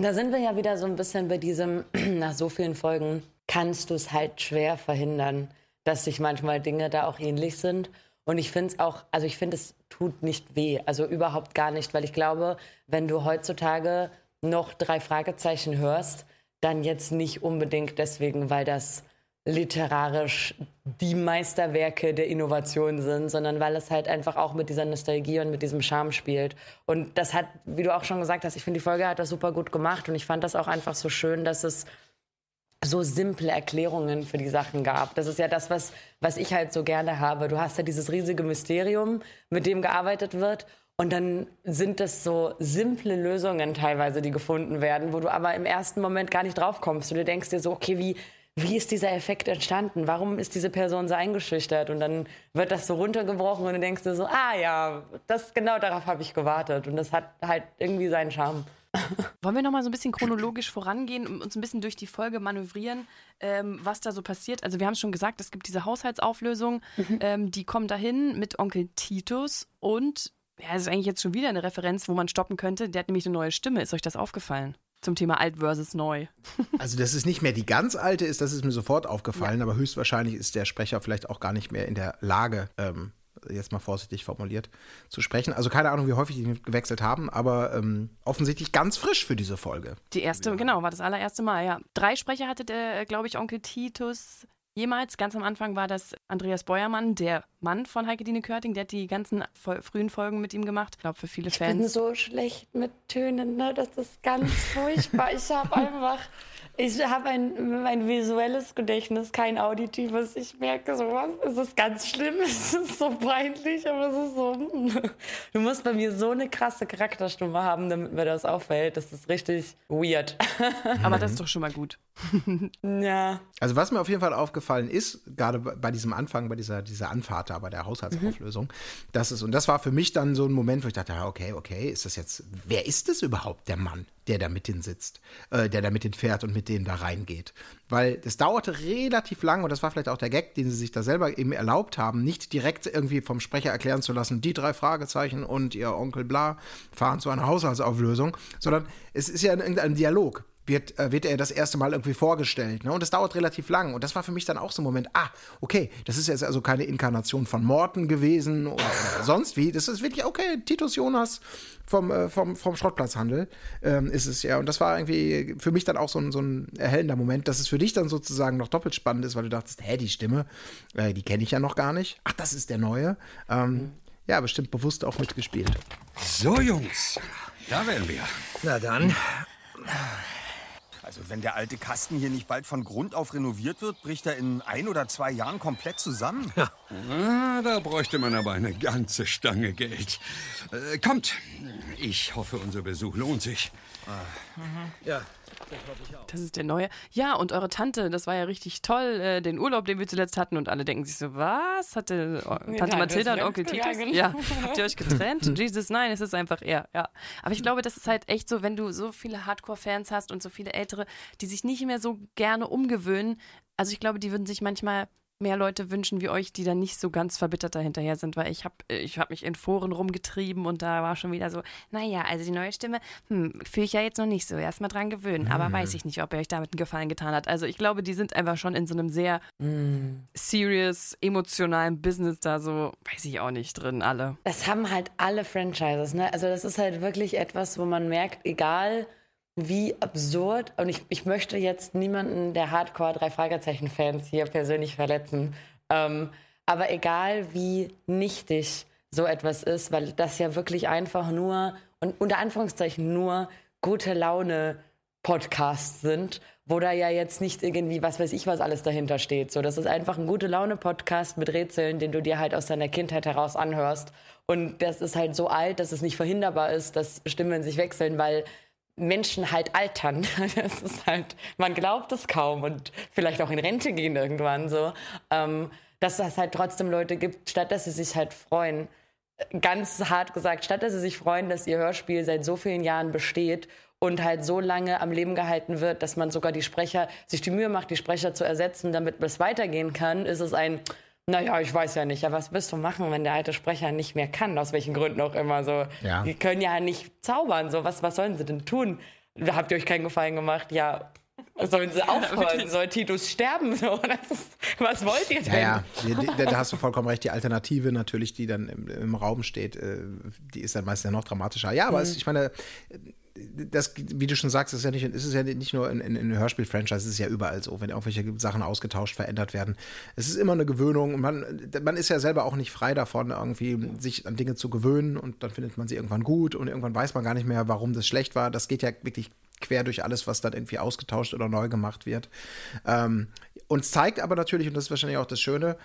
Da sind wir ja wieder so ein bisschen bei diesem, nach so vielen Folgen kannst du es halt schwer verhindern, dass sich manchmal Dinge da auch ähnlich sind. Und ich finde es auch, also ich finde, es tut nicht weh, also überhaupt gar nicht, weil ich glaube, wenn du heutzutage noch drei Fragezeichen hörst, dann jetzt nicht unbedingt deswegen, weil das literarisch die Meisterwerke der Innovation sind, sondern weil es halt einfach auch mit dieser Nostalgie und mit diesem Charme spielt. Und das hat, wie du auch schon gesagt hast, ich finde, die Folge hat das super gut gemacht und ich fand das auch einfach so schön, dass es so simple Erklärungen für die Sachen gab. Das ist ja das, was, was ich halt so gerne habe. Du hast ja dieses riesige Mysterium, mit dem gearbeitet wird. Und dann sind das so simple Lösungen teilweise, die gefunden werden, wo du aber im ersten Moment gar nicht drauf kommst. Und du denkst dir so, okay, wie, wie ist dieser Effekt entstanden? Warum ist diese Person so eingeschüchtert? Und dann wird das so runtergebrochen und du denkst dir so, ah ja, das, genau darauf habe ich gewartet. Und das hat halt irgendwie seinen Charme. Wollen wir nochmal so ein bisschen chronologisch vorangehen und uns ein bisschen durch die Folge manövrieren, ähm, was da so passiert? Also wir haben schon gesagt, es gibt diese Haushaltsauflösung, ähm, die kommen dahin mit Onkel Titus und ja, das ist eigentlich jetzt schon wieder eine Referenz, wo man stoppen könnte. Der hat nämlich eine neue Stimme. Ist euch das aufgefallen? Zum Thema alt versus neu. Also, dass es nicht mehr die ganz alte ist, das ist mir sofort aufgefallen, aber höchstwahrscheinlich ist der Sprecher vielleicht auch gar nicht mehr in der Lage, ähm, jetzt mal vorsichtig formuliert, zu sprechen. Also keine Ahnung, wie häufig die gewechselt haben, aber ähm, offensichtlich ganz frisch für diese Folge. Die erste, genau, war das allererste Mal, ja. Drei Sprecher hatte der, glaube ich, Onkel Titus jemals. Ganz am Anfang war das Andreas Beuermann, der Mann von Heike Dine Körting. Der hat die ganzen frühen Folgen mit ihm gemacht. Ich glaube, für viele Ich bin Fans. so schlecht mit Tönen, ne? Das ist ganz furchtbar. Ich habe einfach, ich habe ein, ein visuelles Gedächtnis, kein auditives. Ich merke sowas. Es ist ganz schlimm, es ist so peinlich, aber es ist so. Du musst bei mir so eine krasse Charakterstimme haben, damit mir das auffällt. Das ist richtig weird. Aber das ist doch schon mal gut. ja. Also was mir auf jeden Fall aufgefallen ist, gerade bei diesem Anfang, bei dieser, dieser Anfahrt da, bei der Haushaltsauflösung, das ist, und das war für mich dann so ein Moment, wo ich dachte, ja, okay, okay, ist das jetzt, wer ist das überhaupt, der Mann, der da mit denen sitzt, äh, der da mit denen fährt und mit denen da reingeht? Weil das dauerte relativ lang und das war vielleicht auch der Gag, den sie sich da selber eben erlaubt haben, nicht direkt irgendwie vom Sprecher erklären zu lassen, die drei Fragezeichen und ihr Onkel bla fahren zu einer Haushaltsauflösung, sondern es ist ja in irgendeinem Dialog wird, äh, wird er das erste Mal irgendwie vorgestellt. Ne? Und das dauert relativ lang. Und das war für mich dann auch so ein Moment, ah, okay, das ist jetzt also keine Inkarnation von Morten gewesen oder, oder sonst wie. Das ist wirklich, okay, Titus Jonas vom, äh, vom, vom Schrottplatzhandel ähm, ist es ja. Und das war irgendwie für mich dann auch so ein, so ein erhellender Moment, dass es für dich dann sozusagen noch doppelt spannend ist, weil du dachtest, hä, die Stimme, äh, die kenne ich ja noch gar nicht. Ach, das ist der neue. Ähm, ja, bestimmt bewusst auch mitgespielt. So, Jungs, da wären wir. Na dann. Also, wenn der alte Kasten hier nicht bald von Grund auf renoviert wird, bricht er in ein oder zwei Jahren komplett zusammen. Ja. Ah, da bräuchte man aber eine ganze Stange Geld. Äh, kommt, ich hoffe, unser Besuch lohnt sich. Ja. Das ist der neue. Ja, und eure Tante, das war ja richtig toll, äh, den Urlaub, den wir zuletzt hatten. Und alle denken sich so, was? Hatte äh, Tante Tante Mathilda und Onkel Titus? Ja, habt ihr euch getrennt? Jesus, nein, es ist einfach er. Ja. Aber ich glaube, das ist halt echt so, wenn du so viele Hardcore-Fans hast und so viele Ältere, die sich nicht mehr so gerne umgewöhnen. Also ich glaube, die würden sich manchmal mehr Leute wünschen wie euch, die dann nicht so ganz verbittert dahinterher sind, weil ich habe ich hab mich in Foren rumgetrieben und da war schon wieder so, naja, also die neue Stimme, hm, fühle ich ja jetzt noch nicht so, erstmal dran gewöhnen, aber Mhm. weiß ich nicht, ob er euch damit einen Gefallen getan hat. Also ich glaube, die sind einfach schon in so einem sehr serious, emotionalen Business da so, weiß ich auch nicht, drin alle. Das haben halt alle Franchises, ne? Also das ist halt wirklich etwas, wo man merkt, egal wie absurd, und ich, ich möchte jetzt niemanden der Hardcore drei Fragezeichen-Fans hier persönlich verletzen, ähm, aber egal wie nichtig so etwas ist, weil das ja wirklich einfach nur und unter Anführungszeichen nur gute Laune Podcasts sind, wo da ja jetzt nicht irgendwie, was weiß ich, was alles dahinter steht. So, das ist einfach ein gute Laune-Podcast mit Rätseln, den du dir halt aus deiner Kindheit heraus anhörst. Und das ist halt so alt, dass es nicht verhinderbar ist, dass Stimmen sich wechseln, weil Menschen halt altern. Das ist halt, man glaubt es kaum und vielleicht auch in Rente gehen irgendwann so. Ähm, dass es halt trotzdem Leute gibt, statt dass sie sich halt freuen, ganz hart gesagt, statt dass sie sich freuen, dass ihr Hörspiel seit so vielen Jahren besteht und halt so lange am Leben gehalten wird, dass man sogar die Sprecher, sich die Mühe macht, die Sprecher zu ersetzen, damit es weitergehen kann, ist es ein, naja, ich weiß ja nicht, ja, was wirst du machen, wenn der alte Sprecher nicht mehr kann, aus welchen Gründen auch immer so. Ja. Die können ja nicht zaubern, so, was, was sollen sie denn tun? Da habt ihr euch keinen Gefallen gemacht, ja. Sollen sie aufhören? Soll Titus sterben? So, das ist, was wollt ihr denn? Ja, ja, da, da hast du vollkommen recht. Die Alternative natürlich, die dann im, im Raum steht, äh, die ist dann meistens ja noch dramatischer. Ja, aber Mhm. es, ich meine, das, wie du schon sagst, ist ja nicht, ist es ja nicht nur in, in, in Hörspiel-Franchise, es ist ja überall so, wenn irgendwelche Sachen ausgetauscht, verändert werden. Es ist immer eine Gewöhnung und man, man ist ja selber auch nicht frei davon, irgendwie sich an Dinge zu gewöhnen und dann findet man sie irgendwann gut und irgendwann weiß man gar nicht mehr, warum das schlecht war. Das geht ja wirklich quer durch alles, was dann irgendwie ausgetauscht oder neu gemacht wird. Ähm, und es zeigt aber natürlich, und das ist wahrscheinlich auch das Schöne,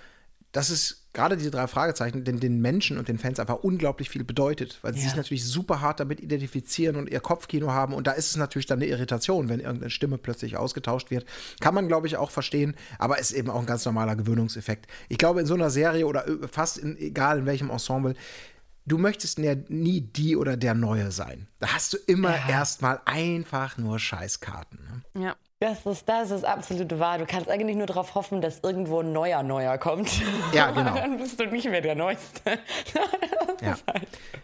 dass es gerade diese drei Fragezeichen den, den Menschen und den Fans einfach unglaublich viel bedeutet, weil sie Ja. sich natürlich super hart damit identifizieren und ihr Kopfkino haben. Und da ist es natürlich dann eine Irritation, wenn irgendeine Stimme plötzlich ausgetauscht wird. Kann man, glaube ich, auch verstehen, aber ist eben auch ein ganz normaler Gewöhnungseffekt. Ich glaube, in so einer Serie oder ö- fast in, egal in welchem Ensemble, du möchtest ja nie die oder der Neue sein. Da hast du immer erstmal einfach nur Scheißkarten. Ne? Ja. Das ist, das ist absolut wahr. Du kannst eigentlich nur darauf hoffen, dass irgendwo ein neuer Neuer kommt. Ja, genau. Dann bist du nicht mehr der Neueste. Ja.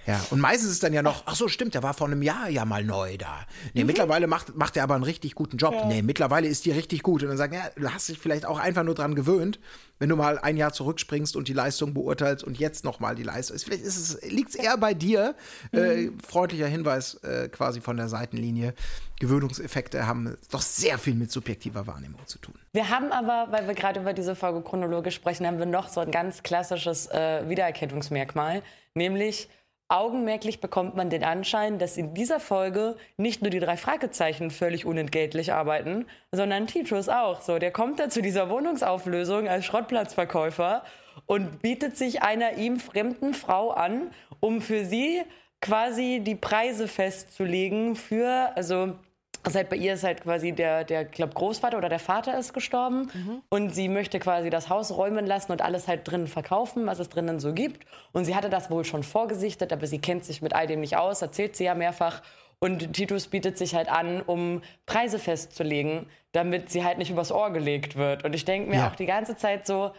ja, und meistens ist dann ja noch, ach so, stimmt, der war vor einem Jahr ja mal neu da. Nee, mittlerweile macht, macht er aber einen richtig guten Job. Nee, mittlerweile ist die richtig gut. Und dann sagen, ja, du hast dich vielleicht auch einfach nur dran gewöhnt, wenn du mal ein Jahr zurückspringst und die Leistung beurteilst und jetzt nochmal die Leistung. ist. Vielleicht liegt es eher bei dir. Äh, freundlicher Hinweis äh, quasi von der Seitenlinie. Gewöhnungseffekte haben doch sehr viel mit subjektiver Wahrnehmung zu tun. Wir haben aber, weil wir gerade über diese Folge chronologisch sprechen, haben wir noch so ein ganz klassisches äh, Wiedererkennungsmerkmal, nämlich augenmerklich bekommt man den Anschein, dass in dieser Folge nicht nur die drei Fragezeichen völlig unentgeltlich arbeiten, sondern Titus auch. So, der kommt da zu dieser Wohnungsauflösung als Schrottplatzverkäufer und bietet sich einer ihm fremden Frau an, um für sie quasi die Preise festzulegen für, also also halt bei ihr ist halt quasi der, der glaub, Großvater oder der Vater ist gestorben und sie möchte quasi das Haus räumen lassen und alles halt drinnen verkaufen, was es drinnen so gibt. Und sie hatte das wohl schon vorgesichtet, aber sie kennt sich mit all dem nicht aus, erzählt sie ja mehrfach. Und Titus bietet sich halt an, um Preise festzulegen, damit sie halt nicht übers Ohr gelegt wird. Und ich denke mir Ja. auch die ganze Zeit so,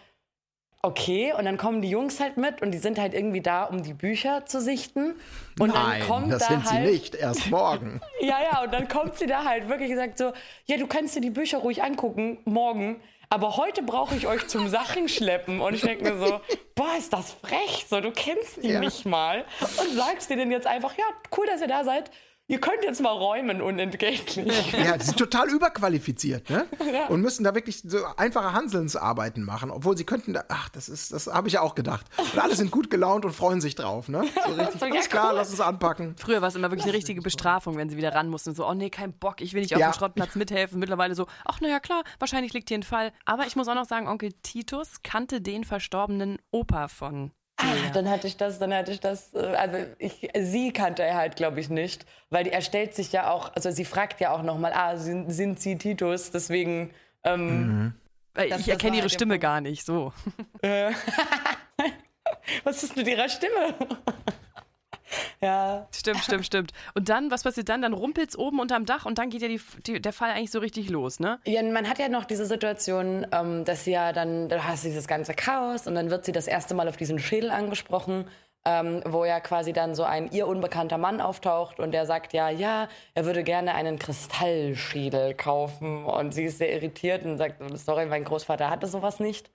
okay, und dann kommen die Jungs halt mit und die sind halt irgendwie da, um die Bücher zu sichten. Und Nein, dann kommt das da sind halt sie nicht. Erst morgen. ja, ja, und dann kommt sie da halt wirklich gesagt so, ja, du kannst dir die Bücher ruhig angucken, morgen, aber heute brauche ich euch zum Sachen schleppen. Und ich denke mir so, boah, ist das frech, so, du kennst die Ja. nicht mal und sagst dir denn jetzt einfach, ja, cool, dass ihr da seid, ihr könnt jetzt mal räumen unentgeltlich. Ja, die sind total überqualifiziert, ne? Und müssen da wirklich so einfache Hanselnsarbeiten machen, obwohl sie könnten da, ach, das ist, das habe ich ja auch gedacht. Und alle sind gut gelaunt und freuen sich drauf, ne? So richtig, So, ja, alles klar, cool. lass uns anpacken. Früher war es immer wirklich eine richtige Bestrafung, wenn sie wieder ran mussten. So, oh nee, kein Bock, ich will nicht auf Ja. dem Schrottplatz mithelfen. Mittlerweile so, ach naja, klar, wahrscheinlich liegt hier ein Fall. Aber ich muss auch noch sagen, Onkel Titus kannte den verstorbenen Opa von. Ah, dann hatte ich das, dann hatte ich das, äh, also ich, sie kannte er halt, glaube ich, nicht, weil die, er stellt sich ja auch, also sie fragt ja auch nochmal, ah, sind, sind sie Titus, deswegen, ähm, Weil Das- ich erkenne ihre halt Stimme gar nicht, so. was ist mit ihrer Stimme? Ja. Stimmt, stimmt, stimmt. Und dann, was passiert dann? Dann rumpelt es oben unterm Dach und dann geht ja die, die, der Fall eigentlich so richtig los, ne? Ja, man hat ja noch diese Situation, ähm, dass sie ja dann, da hast du dieses ganze Chaos und dann wird sie das erste Mal auf diesen Schädel angesprochen. Ähm, wo ja quasi dann so ein ihr unbekannter Mann auftaucht und der sagt ja, ja, er würde gerne einen Kristallschädel kaufen und sie ist sehr irritiert und sagt, sorry, mein Großvater hatte sowas nicht.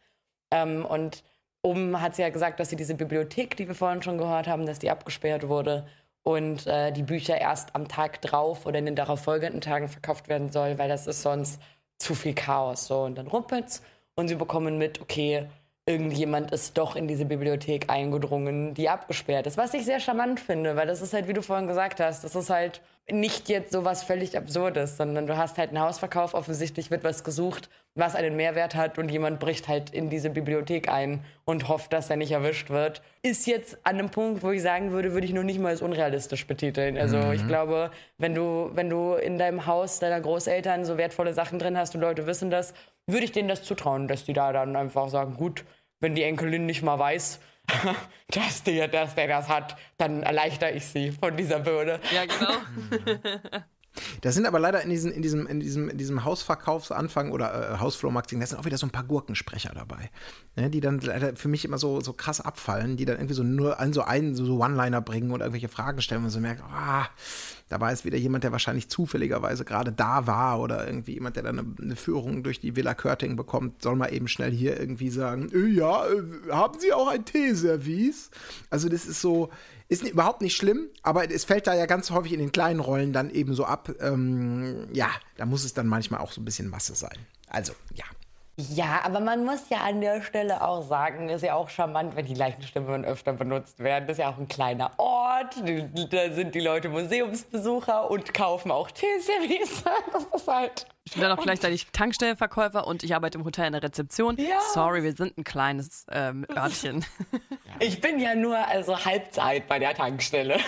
Ähm, und oben hat sie ja gesagt, dass sie diese Bibliothek, die wir vorhin schon gehört haben, dass die abgesperrt wurde und äh, die Bücher erst am Tag drauf oder in den darauf folgenden Tagen verkauft werden soll, weil das ist sonst zu viel Chaos. So, und dann rumpelt's und sie bekommen mit, okay, irgendjemand ist doch in diese Bibliothek eingedrungen, die abgesperrt ist. Was ich sehr charmant finde, weil das ist halt, wie du vorhin gesagt hast, das ist halt nicht jetzt so was völlig Absurdes, sondern du hast halt einen Hausverkauf, offensichtlich wird was gesucht, was einen Mehrwert hat und jemand bricht halt in diese Bibliothek ein und hofft, dass er nicht erwischt wird. Ist jetzt an einem Punkt, wo ich sagen würde, würde ich nur nicht mal als unrealistisch betiteln. Also Mhm. ich glaube, wenn du, wenn du in deinem Haus deiner Großeltern so wertvolle Sachen drin hast und Leute wissen das, würde ich denen das zutrauen, dass die da dann einfach sagen, gut, wenn die Enkelin nicht mal weiß, dass der, dass der das hat, dann erleichter ich sie von dieser Bürde. Ja, genau. Da sind aber leider in, diesen, in, diesem, in, diesem, in diesem Hausverkaufsanfang oder äh, Hausflohmarketing, da sind auch wieder so ein paar Gurkensprecher dabei, ne, die dann leider für mich immer so, so krass abfallen, die dann irgendwie so nur an so einen so, so One-Liner bringen und irgendwelche Fragen stellen und so merkt, ah, da war jetzt wieder jemand, der wahrscheinlich zufälligerweise gerade da war oder irgendwie jemand, der dann eine, eine Führung durch die Villa Körting bekommt, soll mal eben schnell hier irgendwie sagen, äh, ja, äh, haben Sie auch ein Teeservice? Also das ist so, ist überhaupt nicht schlimm, aber es fällt da ja ganz häufig in den kleinen Rollen dann eben so ab. Ähm, ja, da muss es dann manchmal auch so ein bisschen Masse sein. Also, ja. Ja, aber man muss ja an der Stelle auch sagen, ist ja auch charmant, wenn die gleichen Stimmen öfter benutzt werden. Das ist ja auch ein kleiner Ort. Da sind die Leute Museumsbesucher und kaufen auch Teeservice. Das ist halt. Ich bin dann auch gleichzeitig Tankstellenverkäufer und ich arbeite im Hotel in der Rezeption. Ja. Sorry, wir sind ein kleines ähm, Örtchen. Ich bin ja nur also Halbzeit bei der Tankstelle.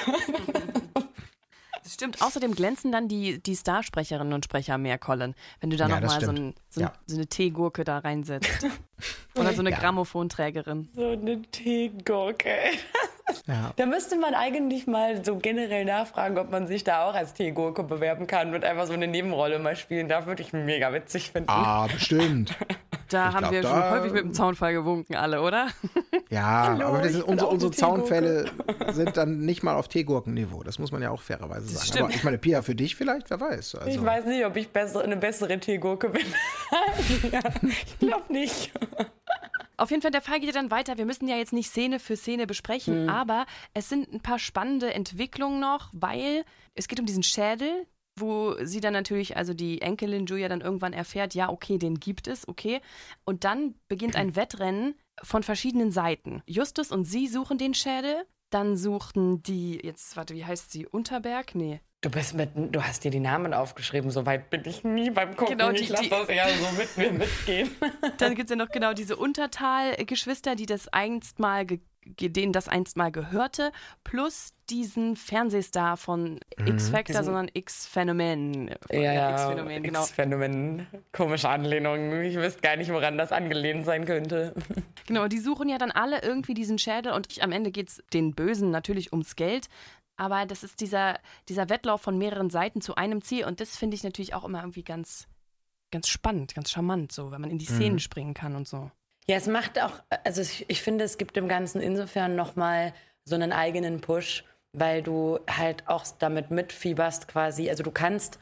Das stimmt. Außerdem glänzen dann die, die Starsprecherinnen und Sprecher mehr, Colin. Wenn du da Ja, nochmal so, ein, so, Ja. so eine Teegurke da reinsetzt. Oder so eine Ja. Grammophonträgerin. So eine Teegurke. Ja. Da müsste man eigentlich mal so generell nachfragen, ob man sich da auch als Teegurke bewerben kann und einfach so eine Nebenrolle mal spielen darf. Würde ich mega witzig finden. Ah, bestimmt. Da Ich haben glaub, wir da- schon häufig mit dem Zaunfall gewunken, alle, oder? Ja, Hallo, aber unsere, unsere. Zaunfälle sind dann nicht mal auf Teegurkenniveau. Das muss man ja auch fairerweise sagen. stimmt. Aber ich meine, Pia, für dich vielleicht, wer weiß. Also, Ich weiß nicht, ob ich besser, eine bessere Teegurke bin. ja, ich glaube nicht. Auf jeden Fall, der Fall geht ja dann weiter. Wir müssen ja jetzt nicht Szene für Szene besprechen, Mhm. aber es sind ein paar spannende Entwicklungen noch, weil es geht um diesen Schädel, wo sie dann natürlich, also die Enkelin Julia dann irgendwann erfährt, ja, okay, den gibt es, okay. Und dann beginnt ein Wettrennen von verschiedenen Seiten. Justus und sie suchen den Schädel, dann suchten die, jetzt, warte, wie heißt sie? Unterberg? Nee. Du bist mit, du hast dir die Namen aufgeschrieben. So weit bin ich nie beim Gucken. Genau, ich die- lasse die- das eher so mit mir mitgehen. Dann gibt es ja noch genau diese Untertal-Geschwister, die das einst mal, denen das einst mal gehörte, plus diesen Fernsehstar von X-Factor, Diesen- sondern X-Phänomen. Ja, ja, X-Phänomen, genau. X-Phänomen. Komische Anlehnung. Ich wüsste gar nicht, woran das angelehnt sein könnte. Genau, die suchen ja dann alle irgendwie diesen Schädel und am Ende geht es den Bösen natürlich ums Geld. Aber das ist dieser, dieser Wettlauf von mehreren Seiten zu einem Ziel und das finde ich natürlich auch immer irgendwie ganz, ganz spannend, ganz charmant, so, wenn man in die Szenen Mhm. springen kann und so. Ja, es macht auch, also ich, ich finde, es gibt dem Ganzen insofern nochmal so einen eigenen Push, weil du halt auch damit mitfieberst quasi. Also du kannst,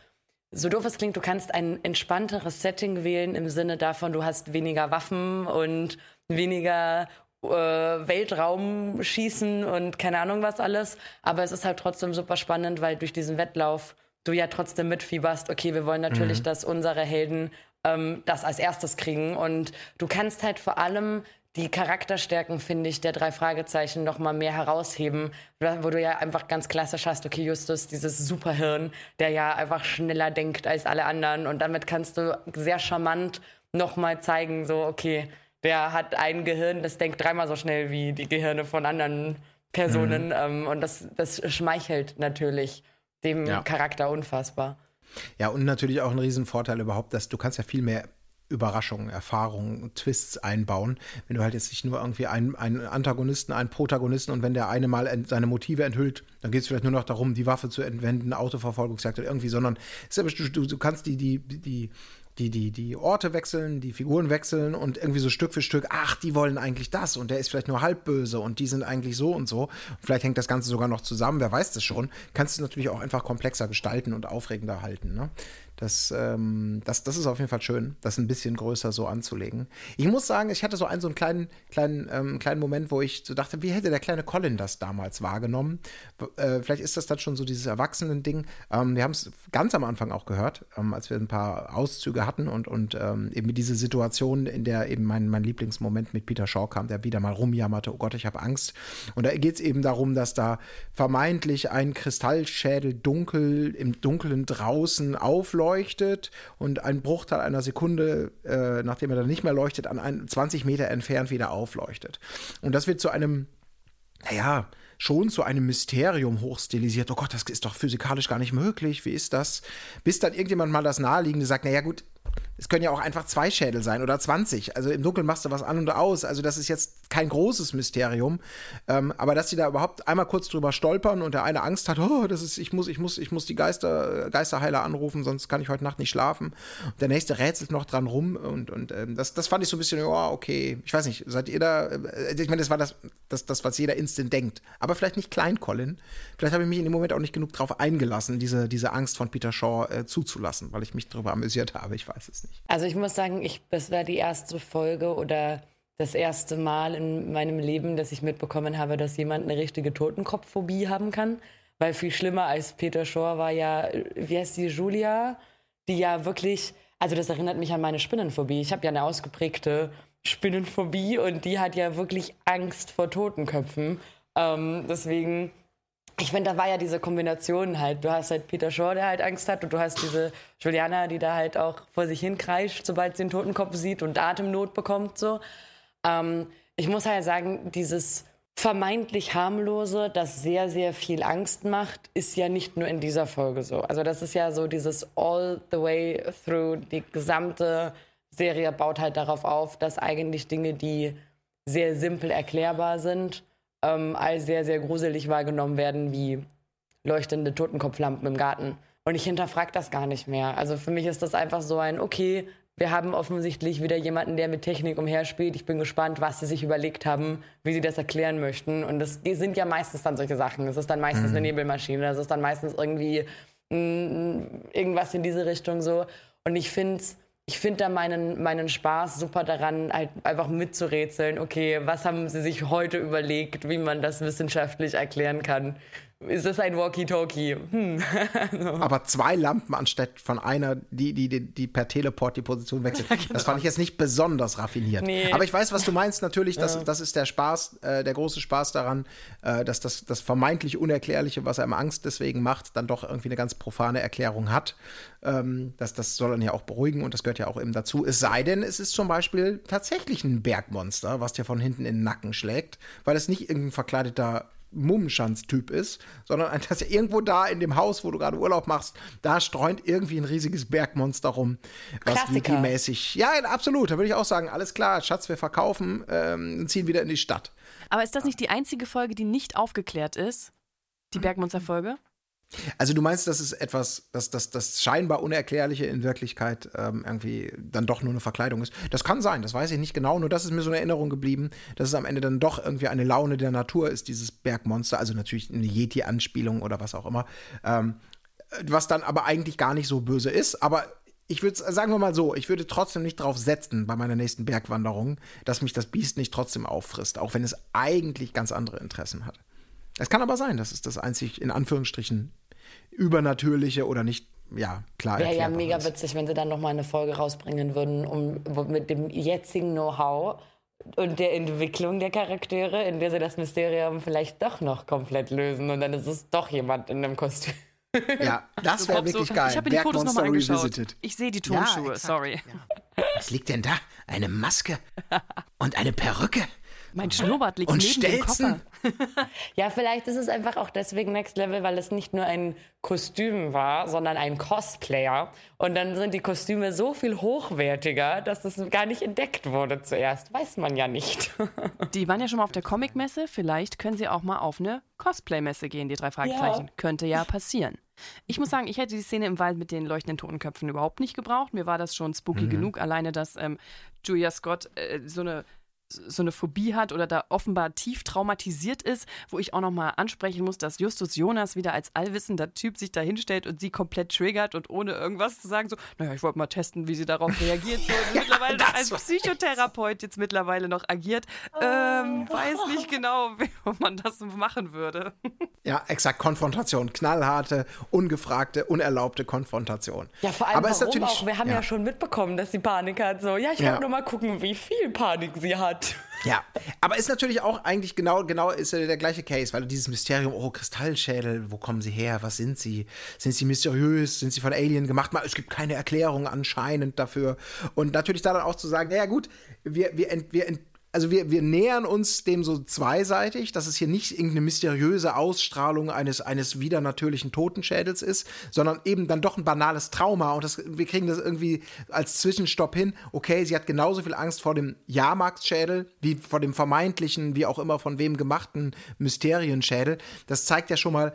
so doof es klingt, du kannst ein entspannteres Setting wählen im Sinne davon, du hast weniger Waffen und weniger äh, Weltraumschießen und keine Ahnung was alles. Aber es ist halt trotzdem super spannend, weil durch diesen Wettlauf du ja trotzdem mitfieberst, okay, wir wollen natürlich, Mhm. dass unsere Helden ähm, das als erstes kriegen. Und du kannst halt vor allem die Charakterstärken, finde ich, der drei Fragezeichen noch mal mehr herausheben, wo du ja einfach ganz klassisch hast, okay, Justus, dieses Superhirn, der ja einfach schneller denkt als alle anderen. Und damit kannst du sehr charmant noch mal zeigen, so, okay, der hat ein Gehirn, das denkt dreimal so schnell wie die Gehirne von anderen Personen. Mhm. Ähm, und das, das schmeichelt natürlich dem Ja. Charakter unfassbar. Ja, und natürlich auch ein Riesenvorteil überhaupt, dass du kannst ja viel mehr Überraschungen, Erfahrungen, Twists einbauen. Wenn du halt jetzt nicht nur irgendwie einen, einen Antagonisten, einen Protagonisten und wenn der eine mal ent, seine Motive enthüllt, dann geht es vielleicht nur noch darum, die Waffe zu entwenden, Autoverfolgungsjagd oder irgendwie, sondern du, du kannst die, die, die, die, die, die Orte wechseln, die Figuren wechseln und irgendwie so Stück für Stück, ach, die wollen eigentlich das und der ist vielleicht nur halb böse und die sind eigentlich so und so. Und vielleicht hängt das Ganze sogar noch zusammen, wer weiß das schon. Kannst du natürlich auch einfach komplexer gestalten und aufregender halten. Ne? Das, ähm, das, das ist auf jeden Fall schön, das ein bisschen größer so anzulegen. Ich muss sagen, ich hatte so einen so einen kleinen, kleinen, ähm, kleinen Moment, wo ich so dachte, wie hätte der kleine Colin das damals wahrgenommen? Äh, vielleicht ist das dann schon so dieses Erwachsenen-Ding. Ähm, wir haben es ganz am Anfang auch gehört, ähm, als wir ein paar Auszüge hatten und, und ähm, eben diese Situation, in der eben mein, mein Lieblingsmoment mit Peter Shaw kam, der wieder mal rumjammerte, oh Gott, ich habe Angst. Und da geht es eben darum, dass da vermeintlich ein Kristallschädel dunkel im Dunkeln draußen aufläuft leuchtet und ein Bruchteil einer Sekunde, äh, nachdem er dann nicht mehr leuchtet, an ein, 20 Meter entfernt wieder aufleuchtet. Und das wird zu einem, naja, schon zu einem Mysterium hochstilisiert. Oh Gott, das ist doch physikalisch gar nicht möglich. Wie ist das? Bis dann irgendjemand mal das Naheliegende sagt, naja gut, es können ja auch einfach zwei Schädel sein oder 20. Also im Dunkeln machst du was an und aus. Also das ist jetzt kein großes Mysterium. Ähm, aber dass sie da überhaupt einmal kurz drüber stolpern und der eine Angst hat, oh, das ist, ich muss, ich muss, ich muss die Geister, Geisterheiler anrufen, sonst kann ich heute Nacht nicht schlafen. Und der nächste rätselt noch dran rum und, und ähm, das, das fand ich so ein bisschen, ja, oh, okay. Ich weiß nicht, seid ihr da, äh, ich meine, das war das, das, das, was jeder instant denkt. Aber vielleicht nicht klein, Colin. Vielleicht habe ich mich in dem Moment auch nicht genug drauf eingelassen, diese, diese Angst von Peter Shaw äh, zuzulassen, weil ich mich darüber amüsiert habe. Ich weiß es nicht. Also ich muss sagen, ich, das war die erste Folge oder das erste Mal in meinem Leben, dass ich mitbekommen habe, dass jemand eine richtige Totenkopfphobie haben kann. Weil viel schlimmer als Peter Shore war ja, wie heißt die, Julia, die ja wirklich, also das erinnert mich an meine Spinnenphobie. Ich habe ja eine ausgeprägte Spinnenphobie und die hat ja wirklich Angst vor Totenköpfen. Ähm, deswegen ich finde, da war ja diese Kombination halt. Du hast halt Peter Shaw, der halt Angst hat, und du hast diese Juliana, die da halt auch vor sich hin kreischt, sobald sie den Totenkopf sieht und Atemnot bekommt. So. Ähm, ich muss halt sagen, dieses vermeintlich harmlose, das sehr, sehr viel Angst macht, ist ja nicht nur in dieser Folge so. Also das ist ja so dieses all the way through, die gesamte Serie baut halt darauf auf, dass eigentlich Dinge, die sehr simpel erklärbar sind, ähm, als sehr, sehr gruselig wahrgenommen werden, wie leuchtende Totenkopflampen im Garten. Und ich hinterfrage das gar nicht mehr. Also für mich ist das einfach so ein, okay, wir haben offensichtlich wieder jemanden, der mit Technik umherspielt. Ich bin gespannt, was sie sich überlegt haben, wie sie das erklären möchten. Und das sind ja meistens dann solche Sachen. Es ist dann meistens mhm. eine Nebelmaschine, es ist dann meistens irgendwie mh, mm, irgendwas in diese Richtung so. Und ich finde es ich finde da meinen, meinen Spaß super daran, halt einfach mitzurätseln. Okay, was haben sie sich heute überlegt, wie man das wissenschaftlich erklären kann? Ist das ein Walkie-Talkie? Hm. so. Aber zwei Lampen anstatt von einer, die, die, die, die per Teleport die Position wechselt. genau. Das fand ich jetzt nicht besonders raffiniert. Nee. Aber ich weiß, was du meinst. Natürlich, das, ja. das ist der Spaß, äh, der große Spaß daran, äh, dass das, das vermeintlich Unerklärliche, was einem Angst deswegen macht, dann doch irgendwie eine ganz profane Erklärung hat. Ähm, das, das soll dann ja auch beruhigen und das gehört ja auch eben dazu. Es sei denn, es ist zum Beispiel tatsächlich ein Bergmonster, was dir von hinten in den Nacken schlägt, weil es nicht irgendein verkleideter Mummenschanz-Typ ist, sondern dass er irgendwo da in dem Haus, wo du gerade Urlaub machst, da streunt irgendwie ein riesiges Bergmonster rum. Was Wiki-mäßig. Ja, absolut. Da würde ich auch sagen, alles klar, Schatz, wir verkaufen, ähm, ziehen wieder in die Stadt. Aber ist das nicht die einzige Folge, die nicht aufgeklärt ist? Die Bergmonster-Folge? Also du meinst, dass es etwas, dass das, das scheinbar Unerklärliche in Wirklichkeit ähm, irgendwie dann doch nur eine Verkleidung ist. Das kann sein, das weiß ich nicht genau, nur das ist mir so eine Erinnerung geblieben, dass es am Ende dann doch irgendwie eine Laune der Natur ist, dieses Bergmonster, also natürlich eine Yeti-Anspielung oder was auch immer. Ähm, was dann aber eigentlich gar nicht so böse ist, aber ich würde sagen wir mal so, ich würde trotzdem nicht darauf setzen bei meiner nächsten Bergwanderung, dass mich das Biest nicht trotzdem auffrisst, auch wenn es eigentlich ganz andere Interessen hat. Es kann aber sein, dass es das einzig in Anführungsstrichen übernatürliche oder nicht ja, klar. Wäre ja mega ist. witzig, wenn sie dann noch mal eine Folge rausbringen würden, um mit dem jetzigen Know-how und der Entwicklung der Charaktere, in der sie das Mysterium vielleicht doch noch komplett lösen und dann ist es doch jemand in einem Kostüm. Ja, das wäre wirklich so, geil. Ich habe die Fotos nochmal angeschaut. Revisited. Ich sehe die Turnschuhe, ja, sorry. Ja. Was liegt denn da? Eine Maske und eine Perücke. Mein Schnurrbart liegt Und neben dem Stelzen? Koffer. Ja, vielleicht ist es einfach auch deswegen Next Level, weil es nicht nur ein Kostüm war, sondern ein Cosplayer. Und dann sind die Kostüme so viel hochwertiger, dass es gar nicht entdeckt wurde zuerst. Weiß man ja nicht. Die waren ja schon mal auf der Comic-Messe. Vielleicht können sie auch mal auf eine Cosplay-Messe gehen, die drei Fragezeichen. Ja. Könnte ja passieren. Ich muss sagen, ich hätte die Szene im Wald mit den leuchtenden Totenköpfen überhaupt nicht gebraucht. Mir war das schon spooky Mhm. genug, alleine, dass ähm, Julia Scott äh, so eine so eine Phobie hat oder da offenbar tief traumatisiert ist, wo ich auch nochmal ansprechen muss, dass Justus Jonas wieder als allwissender Typ sich da hinstellt und sie komplett triggert und ohne irgendwas zu sagen, so, naja, ich wollte mal testen, wie sie darauf reagiert. So, und mittlerweile als Psychotherapeut jetzt mittlerweile noch agiert. Ähm, weiß nicht genau, wie man das machen würde. Ja, exakt. Konfrontation. Knallharte, ungefragte, unerlaubte Konfrontation. Ja, vor allem Aber ist warum natürlich, auch? Wir haben ja. schon mitbekommen, dass sie Panik hat. So, ja, ich Ja. wollte nur mal gucken, wie viel Panik sie hat. Ja, aber ist natürlich auch eigentlich genau, genau ist ja der gleiche Case, weil dieses Mysterium, oh, Kristallschädel, wo kommen sie her, was sind sie? Sind sie mysteriös? Sind sie von Alien gemacht? Mal, es gibt keine Erklärung anscheinend dafür. Und natürlich da dann auch zu sagen, naja gut, wir, wir, ent, wir ent, also wir, wir nähern uns dem so zweiseitig, dass es hier nicht irgendeine mysteriöse Ausstrahlung eines, eines widernatürlichen Totenschädels ist, sondern eben dann doch ein banales Trauma. Und das, wir kriegen das irgendwie als Zwischenstopp hin. Okay, sie hat genauso viel Angst vor dem Jahrmarktsschädel wie vor dem vermeintlichen, wie auch immer von wem gemachten Mysterienschädel. Das zeigt ja schon mal,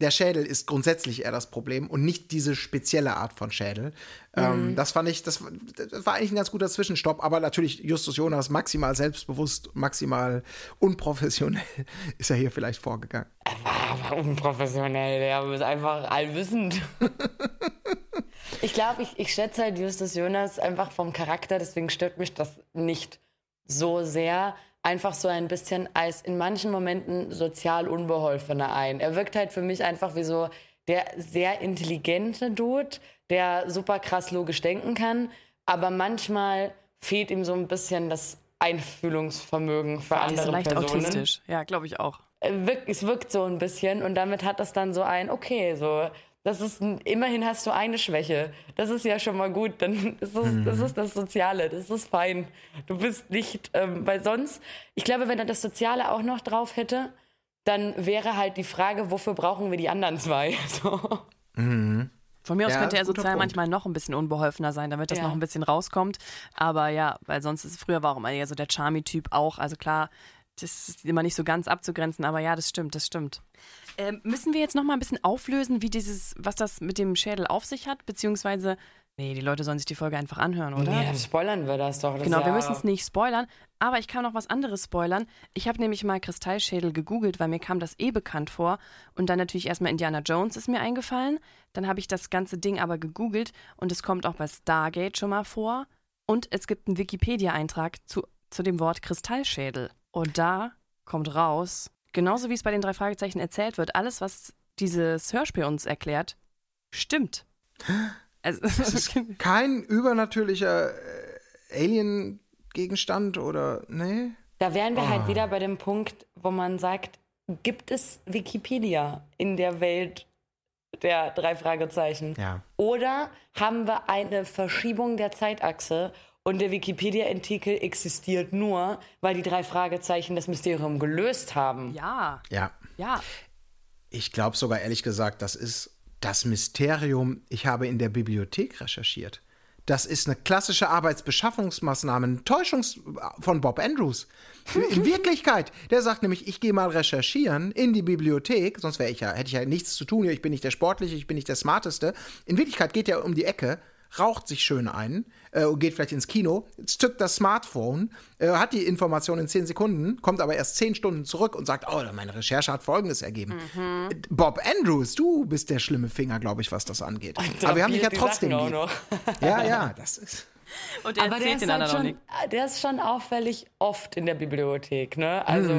der Schädel ist grundsätzlich eher das Problem und nicht diese spezielle Art von Schädel. Ähm, Mhm. das fand ich, das, das war eigentlich ein ganz guter Zwischenstopp, aber natürlich Justus Jonas maximal selbstbewusst, maximal unprofessionell ist er hier vielleicht vorgegangen. Aber unprofessionell, der ist einfach allwissend. ich glaube, ich, ich schätze halt Justus Jonas einfach vom Charakter, deswegen stört mich das nicht so sehr. Einfach so ein bisschen als in manchen Momenten sozial unbeholfener ein. Er wirkt halt für mich einfach wie so der sehr intelligente Dude, der super krass logisch denken kann, aber manchmal fehlt ihm so ein bisschen das Einfühlungsvermögen für Die ist andere leicht Personen autistisch. Ja, glaube ich auch. äh, es wirkt so ein bisschen und damit hat das dann so ein, okay, so, das ist, ein, immerhin hast du eine Schwäche. Das ist ja schon mal gut, dann ist das, das ist das Soziale, das ist fein. Du bist nicht, ähm, weil sonst, ich glaube, wenn er das Soziale auch noch drauf hätte, dann wäre halt die Frage, wofür brauchen wir die anderen zwei? So. Von mir aus Ja, könnte er sozial Punkt. manchmal noch ein bisschen unbeholfener sein, damit das Ja. noch ein bisschen rauskommt. Aber ja, weil sonst ist früher war auch immer eher so der Charmy-Typ auch. Also klar, das ist immer nicht so ganz abzugrenzen, aber ja, das stimmt, das stimmt. Ähm, müssen wir jetzt noch mal ein bisschen auflösen, wie dieses, was das mit dem Schädel auf sich hat, beziehungsweise, nee, die Leute sollen sich die Folge einfach anhören, oder? Nee, dann spoilern wir das doch. Das Genau, wir ja- müssen es nicht spoilern, aber ich kann noch was anderes spoilern. Ich habe nämlich mal Kristallschädel gegoogelt, weil mir kam das eh bekannt vor und dann natürlich erstmal Indiana Jones ist mir eingefallen. Dann habe ich das ganze Ding aber gegoogelt und es kommt auch bei Stargate schon mal vor und es gibt einen Wikipedia-Eintrag zu, zu dem Wort Kristallschädel und da kommt raus, genauso wie es bei den drei Fragezeichen erzählt wird, alles, was dieses Hörspiel uns erklärt, stimmt. Also, Das ist kein übernatürlicher äh, Alien-Gegenstand oder, nee? Da wären wir Ah. halt wieder bei dem Punkt, wo man sagt, gibt es Wikipedia in der Welt der drei Fragezeichen? Ja. Oder haben wir eine Verschiebung der Zeitachse und der Wikipedia-Artikel existiert nur, weil die drei Fragezeichen das Mysterium gelöst haben? ja, Ja. ja. Ich glaube sogar ehrlich gesagt, das ist das Mysterium. Ich habe in der Bibliothek recherchiert. Das ist eine klassische Arbeitsbeschaffungsmaßnahme, eine Täuschung von Bob Andrews. In Wirklichkeit, der sagt nämlich, ich gehe mal recherchieren in die Bibliothek, sonst wäre ich ja, hätte ich ja nichts zu tun. Ich bin nicht der Sportliche, ich bin nicht der Smarteste. In Wirklichkeit geht er um die Ecke, raucht sich schön ein, äh, und geht vielleicht ins Kino, zückt das Smartphone, äh, hat die Information in 10 Sekunden, kommt aber erst 10 Stunden zurück und sagt, oh, meine Recherche hat Folgendes ergeben. Mhm. Bob Andrews, du bist der schlimme Finger, glaube ich, was das angeht. Aber wir haben dich ja trotzdem lieb. Ja, ja, das ist. Und er Aber der erzählt ist, den halt anderen auch schon, nicht. der ist schon auffällig oft in der Bibliothek, ne? Also,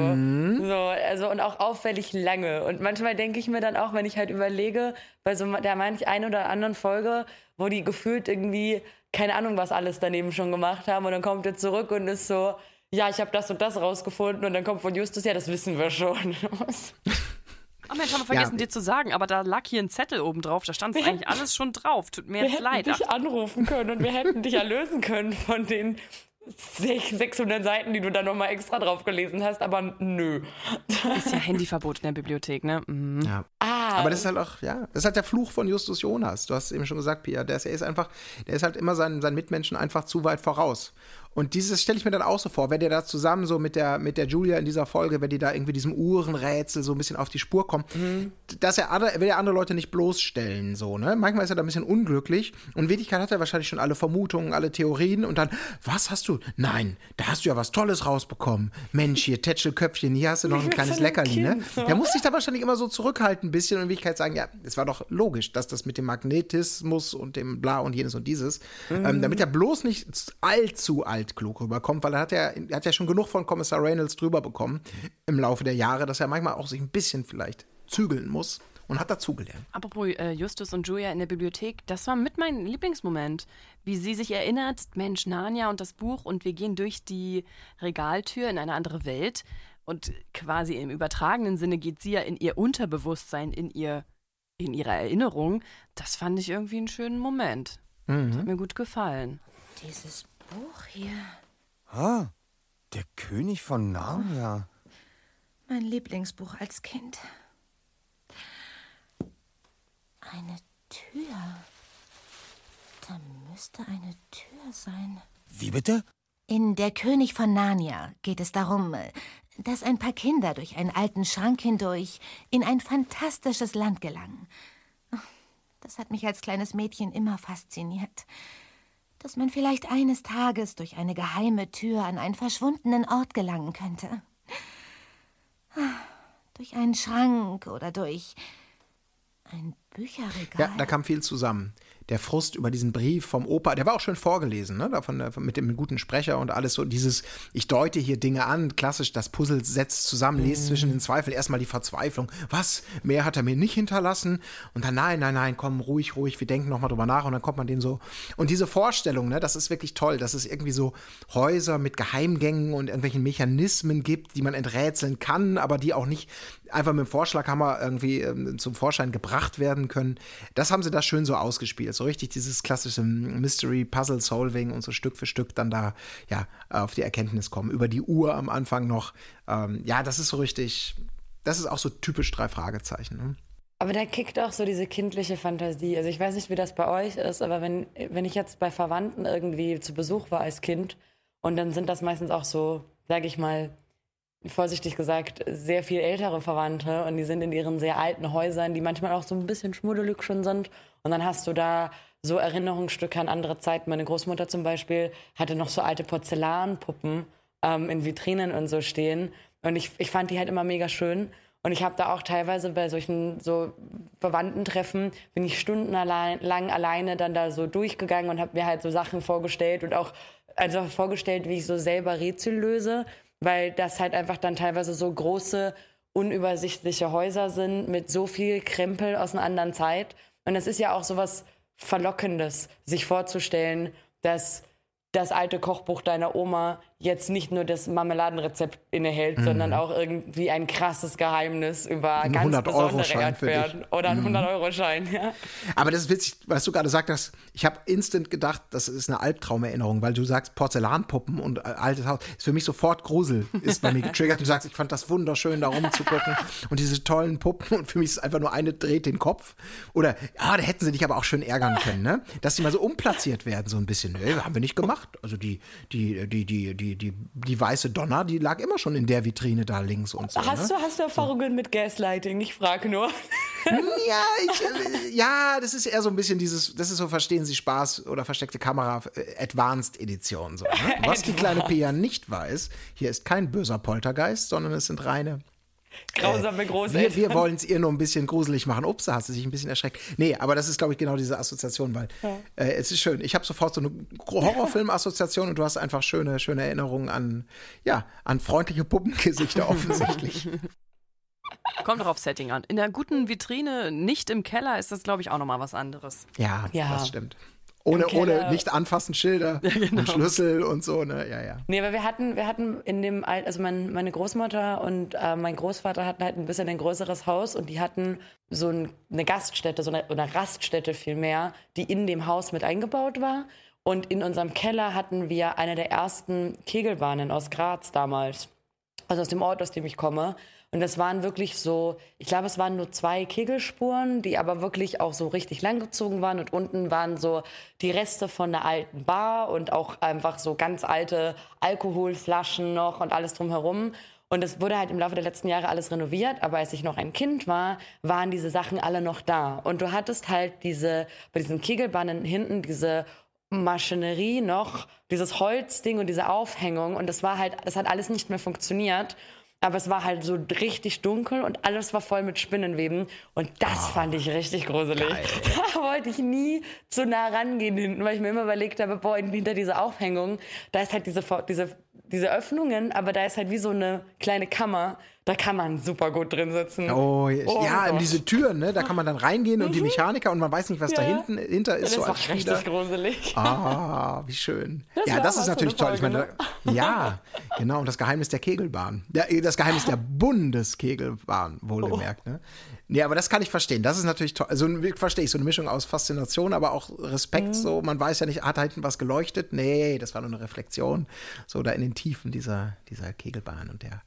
so, also und auch auffällig lange. Und manchmal denke ich mir dann auch, wenn ich halt überlege, bei so der manch ein oder anderen Folge, wo die gefühlt irgendwie, keine Ahnung, was alles daneben schon gemacht haben, und dann kommt er zurück und ist so, ja, ich habe das und das rausgefunden, und dann kommt von Justus, ja, das wissen wir schon. Ach Mensch, haben wir vergessen Ja. dir zu sagen, aber da lag hier ein Zettel oben drauf, da stand es eigentlich alles schon drauf. Tut mir wir jetzt hätten leid. dich Ach, anrufen können und wir hätten dich erlösen können von den 600 Seiten, die du dann nochmal extra drauf gelesen hast, aber nö. Ist ja Handyverbot in der Bibliothek, ne? Mhm. Ja. Ah, Aber das ist halt auch, ja, das ist halt der Fluch von Justus Jonas. Du hast es eben schon gesagt, Pia. Der ist, er ist einfach, der ist halt immer seinen, seinen Mitmenschen einfach zu weit voraus. Und dieses stelle ich mir dann auch so vor, wenn der da zusammen so mit der, mit der Julia in dieser Folge, wenn die da irgendwie diesem Uhrenrätsel so ein bisschen auf die Spur kommen, dass er, andere, er will ja andere Leute nicht bloßstellen, so, ne? Manchmal ist er da ein bisschen unglücklich und in Wirklichkeit hat er wahrscheinlich schon alle Vermutungen, alle Theorien und dann, was hast du? Nein, da hast du ja was Tolles rausbekommen. Mensch, hier, Tätschelköpfchen, hier hast du noch ein kleines Leckerli, ne? So. Der muss sich da wahrscheinlich immer so zurückhalten ein bisschen und in Wirklichkeit sagen, ja, es war doch logisch, dass das mit dem Magnetismus und dem bla und jenes und dieses, ähm, damit er bloß nicht allzu altklug rüberkommt, weil er hat ja, er hat ja schon genug von Kommissar Reynolds drüber bekommen im Laufe der Jahre, dass er manchmal auch sich ein bisschen vielleicht zügeln muss und hat dazugelernt. Apropos äh, Justus und Julia in der Bibliothek, das war mit mein Lieblingsmoment. Wie sie sich erinnert, Mensch, Narnia und das Buch und wir gehen durch die Regaltür in eine andere Welt und quasi im übertragenen Sinne geht sie ja in ihr Unterbewusstsein, in ihr, in ihre Erinnerung. Das fand ich irgendwie einen schönen Moment. Das hat mir gut gefallen. Dieses Buch hier. Ah, der König von Narnia. Mein Lieblingsbuch als Kind. Eine Tür. Da müsste eine Tür sein. Wie bitte? In Der König von Narnia geht es darum, dass ein paar Kinder durch einen alten Schrank hindurch in ein fantastisches Land gelangen. Das hat mich als kleines Mädchen immer fasziniert. Dass man vielleicht eines Tages durch eine geheime Tür an einen verschwundenen Ort gelangen könnte. Durch einen Schrank oder durch ein Bücherregal. Ja, da kam viel zusammen. Der Frust über diesen Brief vom Opa, der war auch schön vorgelesen, ne? Davon, mit dem guten Sprecher und alles so. Dieses, ich deute hier Dinge an, klassisch, das Puzzle setzt zusammen, lest zwischen den Zweifeln. Erstmal die Verzweiflung. Was? Mehr hat er mir nicht hinterlassen? Und dann, nein, nein, nein, komm, ruhig, ruhig, wir denken nochmal drüber nach und dann kommt man dem so. Und diese Vorstellung, ne, das ist wirklich toll, dass es irgendwie so Häuser mit Geheimgängen und irgendwelchen Mechanismen gibt, die man enträtseln kann, aber die auch nicht einfach mit dem Vorschlaghammer irgendwie ähm, zum Vorschein gebracht werden können. Das haben sie da schön so ausgespielt. So richtig dieses klassische Mystery-Puzzle-Solving und so Stück für Stück dann da ja auf die Erkenntnis kommen. Über die Uhr am Anfang noch. Ähm, ja, das ist so richtig, das ist auch so typisch drei Fragezeichen. Ne? Aber da kickt auch so diese kindliche Fantasie. Also ich weiß nicht, wie das bei euch ist, aber wenn, wenn ich jetzt bei Verwandten irgendwie zu Besuch war als Kind und dann sind das meistens auch so, sage ich mal, vorsichtig gesagt, sehr viel ältere Verwandte und die sind in ihren sehr alten Häusern, die manchmal auch so ein bisschen schmuddelig schon sind. Und dann hast du da so Erinnerungsstücke an andere Zeiten. Meine Großmutter zum Beispiel hatte noch so alte Porzellanpuppen ähm, in Vitrinen und so stehen. Und ich, ich fand die halt immer mega schön. Und ich habe da auch teilweise bei solchen so Verwandtentreffen, bin ich stundenlang alleine dann da so durchgegangen und habe mir halt so Sachen vorgestellt und auch also vorgestellt, wie ich so selber Rätsel löse, weil das halt einfach dann teilweise so große, unübersichtliche Häuser sind mit so viel Krempel aus einer anderen Zeit. Und es ist ja auch sowas Verlockendes, sich vorzustellen, dass das alte Kochbuch deiner Oma jetzt nicht nur das Marmeladenrezept innehält, Mhm. sondern auch irgendwie ein krasses Geheimnis über Ein ganz 100-Euro-Schein besondere für dich. Erdbeeren oder ein Mhm. 100-Euro-Schein. Ja. Aber das ist witzig, was du gerade sagst, dass ich habe instant gedacht, das ist eine Albtraumerinnerung, weil du sagst Porzellanpuppen und äh, altes Haus. Ist für mich sofort Grusel, ist bei mir getriggert. Du sagst, ich fand das wunderschön, da rumzugucken und diese tollen Puppen und für mich ist es einfach nur eine dreht den Kopf. Oder, ja, da hätten sie dich aber auch schön ärgern können, ne? Dass die mal so umplatziert werden, so ein bisschen. Nee, haben wir nicht gemacht. Also die, die, die, die, die, die, die weiße Donner, die lag immer schon in der Vitrine da links und so. Hast, ne? du, hast du Erfahrungen mit Gaslighting? Ich frage nur. Ja, ich, äh, ja, das ist eher so ein bisschen dieses, das ist so Verstehen Sie Spaß oder versteckte Kamera äh, Advanced Edition. So, ne? Was die kleine Pia nicht weiß, hier ist kein böser Poltergeist, sondern es sind reine. Grausame Wir, Großeltern. wir wollen es ihr nur ein bisschen gruselig machen. Ups, da hast du sich ein bisschen erschreckt. Nee, aber das ist, glaube ich, genau diese Assoziation, weil äh, es ist schön. Ich habe sofort so eine Horrorfilm-Assoziation und du hast einfach schöne, schöne Erinnerungen an, ja, an freundliche Puppengesichter offensichtlich. Kommt doch auf Setting an. In einer guten Vitrine, nicht im Keller, ist das, glaube ich, auch nochmal was anderes. Ja, Ja. das stimmt. Ohne, ohne nicht anfassen Schilder genau. und Schlüssel und so, ne? Ja, ja. Nee, aber wir hatten, wir hatten in dem Alt, also mein, meine Großmutter und äh, mein Großvater hatten halt ein bisschen ein größeres Haus und die hatten so ein, eine Gaststätte, so eine, oder Raststätte vielmehr, die in dem Haus mit eingebaut war. Und in unserem Keller hatten wir eine der ersten Kegelbahnen aus Graz damals. Also aus dem Ort, aus dem ich komme. Und das waren wirklich so, ich glaube, es waren nur zwei Kegelspuren, die aber wirklich auch so richtig langgezogen waren. Und unten waren so die Reste von der alten Bar und auch einfach so ganz alte Alkoholflaschen noch und alles drumherum. Und es wurde halt im Laufe der letzten Jahre alles renoviert, aber als ich noch ein Kind war, waren diese Sachen alle noch da. Und du hattest halt diese, bei diesen Kegelbahnen hinten diese Maschinerie noch, dieses Holzding und diese Aufhängung. Und das war halt, das hat alles nicht mehr funktioniert. Aber es war halt so richtig dunkel und alles war voll mit Spinnenweben. Und das oh, fand ich richtig gruselig. Geil. Da wollte ich nie zu nah rangehen hinten, weil ich mir immer überlegt habe, boah, hinter dieser Aufhängung, da ist halt diese, diese, diese Öffnungen, aber da ist halt wie so eine kleine Kammer. Da kann man super gut drin sitzen. Oh, oh ja, in diese Türen, ne? Da kann man dann reingehen und die mhm. Mechaniker und man weiß nicht, was ja. da hinten hinter ist. Das so als richtig Spieler. gruselig. Ah, wie schön. Das ja, das ist natürlich toll. Ich meine, da, ja, genau. Und das Geheimnis der Kegelbahn. Das Geheimnis der Bundeskegelbahn, wohlgemerkt. Oh. Ne? Nee, aber das kann ich verstehen. Das ist natürlich toll. Also verstehe ich, so eine Mischung aus Faszination, aber auch Respekt. Mhm. So, man weiß ja nicht, hat da hinten was geleuchtet? Nee, das war nur eine Reflexion. So da in den Tiefen dieser, dieser Kegelbahn und der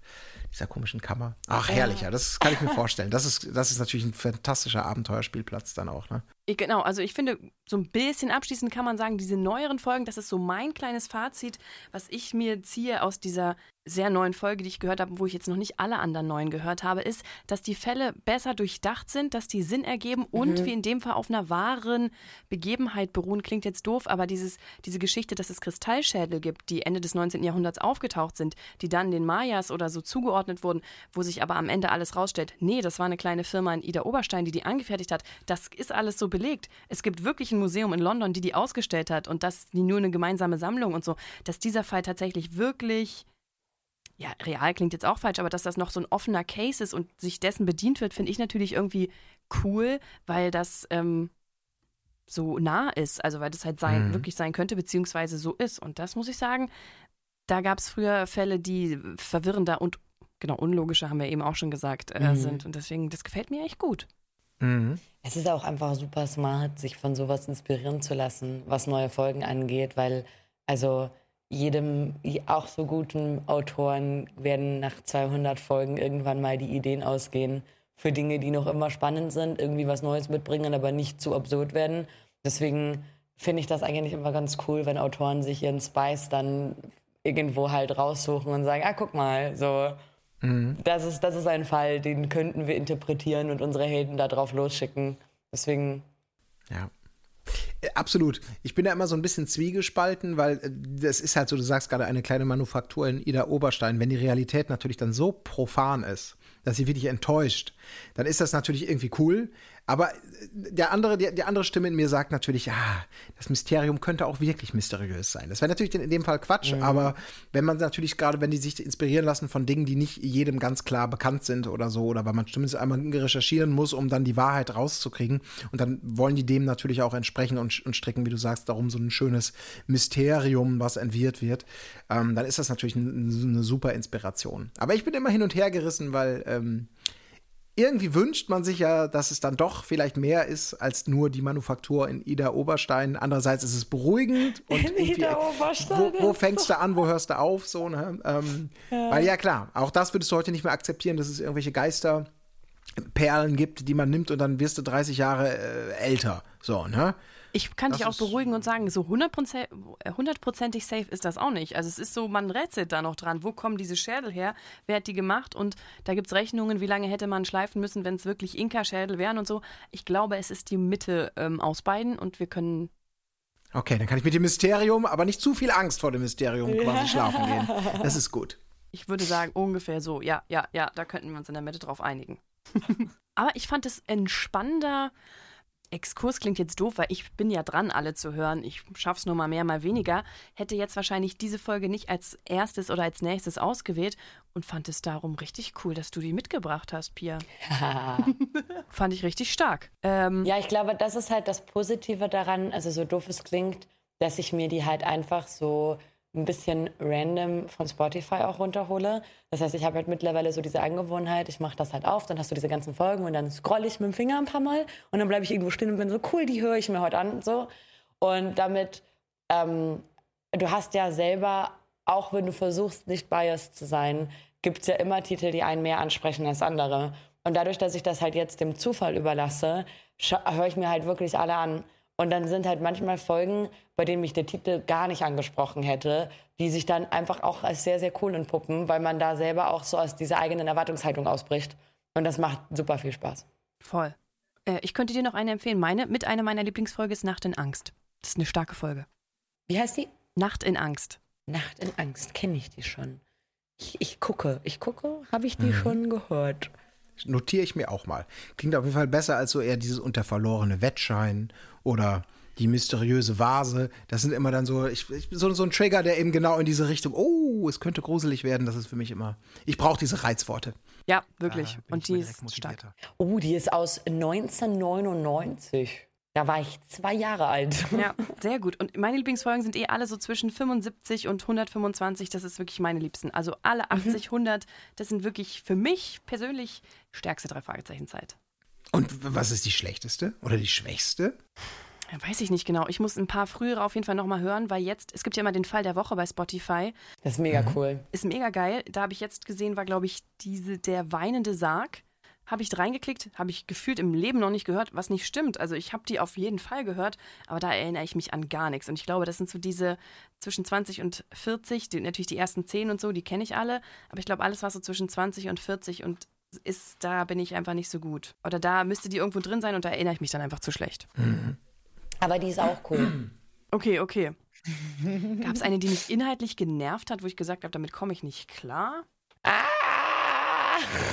dieser komischen Kammer. Ach, herrlich, ja, das kann ich mir vorstellen. Das ist, das ist natürlich ein fantastischer Abenteuerspielplatz dann auch, ne? Genau, also ich finde, so ein bisschen abschließend kann man sagen, diese neueren Folgen, das ist so mein kleines Fazit, was ich mir ziehe aus dieser sehr neuen Folge, die ich gehört habe, wo ich jetzt noch nicht alle anderen neuen gehört habe, ist, dass die Fälle besser durchdacht sind, dass die Sinn ergeben und mhm. wie in dem Fall auf einer wahren Begebenheit beruhen. Klingt jetzt doof, aber dieses, diese Geschichte, dass es Kristallschädel gibt, die Ende des 19. Jahrhunderts aufgetaucht sind, die dann den Mayas oder so zugeordnet wurden, wo sich aber am Ende alles rausstellt, nee, das war eine kleine Firma in Ida Oberstein, die die angefertigt hat. Das ist alles so belegt. Es gibt wirklich ein Museum in London, die die ausgestellt hat und das die nur eine gemeinsame Sammlung und so, dass dieser Fall tatsächlich wirklich ja, real klingt jetzt auch falsch, aber dass das noch so ein offener Case ist und sich dessen bedient wird, finde ich natürlich irgendwie cool, weil das ähm, so nah ist, also weil das halt sein, mhm. wirklich sein könnte, beziehungsweise so ist. Und das muss ich sagen, da gab es früher Fälle, die verwirrender und genau unlogischer, haben wir eben auch schon gesagt, äh, mhm. sind. Und deswegen, das gefällt mir echt gut. Mhm. Es ist auch einfach super smart, sich von sowas inspirieren zu lassen, was neue Folgen angeht, weil, also jedem auch so guten Autoren werden nach 200 Folgen irgendwann mal die Ideen ausgehen für Dinge, die noch immer spannend sind, irgendwie was Neues mitbringen, aber nicht zu absurd werden. Deswegen finde ich das eigentlich immer ganz cool, wenn Autoren sich ihren Spice dann irgendwo halt raussuchen und sagen, ah, guck mal, so, mhm. das, ist, das ist ein Fall, den könnten wir interpretieren und unsere Helden da drauf losschicken. Deswegen. Ja. Äh, absolut. Ich bin da immer so ein bisschen zwiegespalten, weil äh, das ist halt so, du sagst gerade eine kleine Manufaktur in Ida Oberstein. Wenn die Realität natürlich dann so profan ist, dass sie wirklich enttäuscht, dann ist das natürlich irgendwie cool. Aber äh, der andere, die, die, andere Stimme in mir sagt natürlich, ah, das Mysterium könnte auch wirklich mysteriös sein. Das wäre natürlich in dem Fall Quatsch, mhm. aber wenn man natürlich gerade, wenn die sich inspirieren lassen von Dingen, die nicht jedem ganz klar bekannt sind oder so, oder weil man zumindest einmal recherchieren muss, um dann die Wahrheit rauszukriegen, und dann wollen die dem natürlich auch entsprechen und, und stricken, wie du sagst, darum so ein schönes Mysterium, was entwirrt wird, ähm, dann ist das natürlich eine, eine super Inspiration. Aber ich bin immer hin und her gerissen, weil ähm, irgendwie wünscht man sich ja, dass es dann doch vielleicht mehr ist als nur die Manufaktur in Ida Oberstein. Andererseits ist es beruhigend und in Ida Oberstein wo, wo fängst du an, wo hörst du auf, so ne? Ähm, ja. Weil ja klar, auch das würdest du heute nicht mehr akzeptieren, dass es irgendwelche Geisterperlen gibt, die man nimmt und dann wirst du 30 Jahre äh, älter, so ne? Ich kann das dich auch beruhigen und sagen, so hundertprozentig safe ist das auch nicht. Also es ist so, man rätselt da noch dran, wo kommen diese Schädel her, wer hat die gemacht und da gibt es Rechnungen, wie lange hätte man schleifen müssen, wenn es wirklich Inka-Schädel wären und so. Ich glaube, es ist die Mitte ähm, aus beiden und wir können Okay, dann kann ich mit dem Mysterium, aber nicht zu viel Angst vor dem Mysterium quasi schlafen gehen. Das ist gut. Ich würde sagen, ungefähr so. Ja, ja, ja, da könnten wir uns in der Mitte drauf einigen. aber ich fand es entspannender, Exkurs klingt jetzt doof, weil ich bin ja dran, alle zu hören. Ich schaff's nur mal mehr, mal weniger. Hätte jetzt wahrscheinlich diese Folge nicht als erstes oder als nächstes ausgewählt und fand es darum richtig cool, dass du die mitgebracht hast, Pia. fand ich richtig stark. Ähm, ja, ich glaube, das ist halt das Positive daran, also so doof es klingt, dass ich mir die halt einfach so ein bisschen random von Spotify auch runterhole. Das heißt, ich habe halt mittlerweile so diese Angewohnheit, ich mache das halt auf, dann hast du diese ganzen Folgen und dann scrolle ich mit dem Finger ein paar Mal und dann bleibe ich irgendwo stehen und bin so, cool, die höre ich mir heute an und so. Und damit ähm, du hast ja selber, auch wenn du versuchst, nicht biased zu sein, gibt es ja immer Titel, die einen mehr ansprechen als andere. Und dadurch, dass ich das halt jetzt dem Zufall überlasse, höre ich mir halt wirklich alle an. Und dann sind halt manchmal Folgen, bei denen mich der Titel gar nicht angesprochen hätte, die sich dann einfach auch als sehr, sehr cool entpuppen, weil man da selber auch so aus dieser eigenen Erwartungshaltung ausbricht. Und das macht super viel Spaß. Voll. Äh, ich könnte dir noch eine empfehlen. Meine, mit einer meiner Lieblingsfolge ist Nacht in Angst. Das ist eine starke Folge. Wie heißt die? Nacht in Angst. Nacht in Angst, kenne ich die schon. Ich, ich, gucke, ich gucke, habe ich die mhm. schon gehört. Notiere ich mir auch mal. Klingt auf jeden Fall besser als so eher dieses unter verlorene Wettschein oder die mysteriöse Vase. Das sind immer dann so, ich, ich, so, so ein Trigger, der eben genau in diese Richtung, oh, es könnte gruselig werden. Das ist für mich immer, ich brauche diese Reizworte. Ja, wirklich. Und die ist stark. Oh, die ist aus 1999. Da war ich zwei Jahre alt. Ja, sehr gut. Und meine Lieblingsfolgen sind eh alle so zwischen 75 und 125. Das ist wirklich meine Liebsten. Also alle 80, mhm. 100. Das sind wirklich für mich persönlich stärkste drei Fragezeichen Zeit. Und was ist die schlechteste oder die schwächste? Ja, weiß ich nicht genau. Ich muss ein paar frühere auf jeden Fall nochmal hören, weil jetzt, es gibt ja immer den Fall der Woche bei Spotify. Das ist mega mhm. cool. Ist mega geil. Da habe ich jetzt gesehen, war, glaube ich, diese, der weinende Sarg. Habe ich reingeklickt, habe ich gefühlt im Leben noch nicht gehört, was nicht stimmt. Also ich habe die auf jeden Fall gehört, aber da erinnere ich mich an gar nichts. Und ich glaube, das sind so diese zwischen 20 und 40, die, natürlich die ersten 10 und so, die kenne ich alle. Aber ich glaube, alles, was so zwischen 20 und 40 und ist, da bin ich einfach nicht so gut. Oder da müsste die irgendwo drin sein und da erinnere ich mich dann einfach zu schlecht. Mhm. Aber die ist auch cool. Okay, okay. Gab es eine, die mich inhaltlich genervt hat, wo ich gesagt habe, damit komme ich nicht klar? Ah!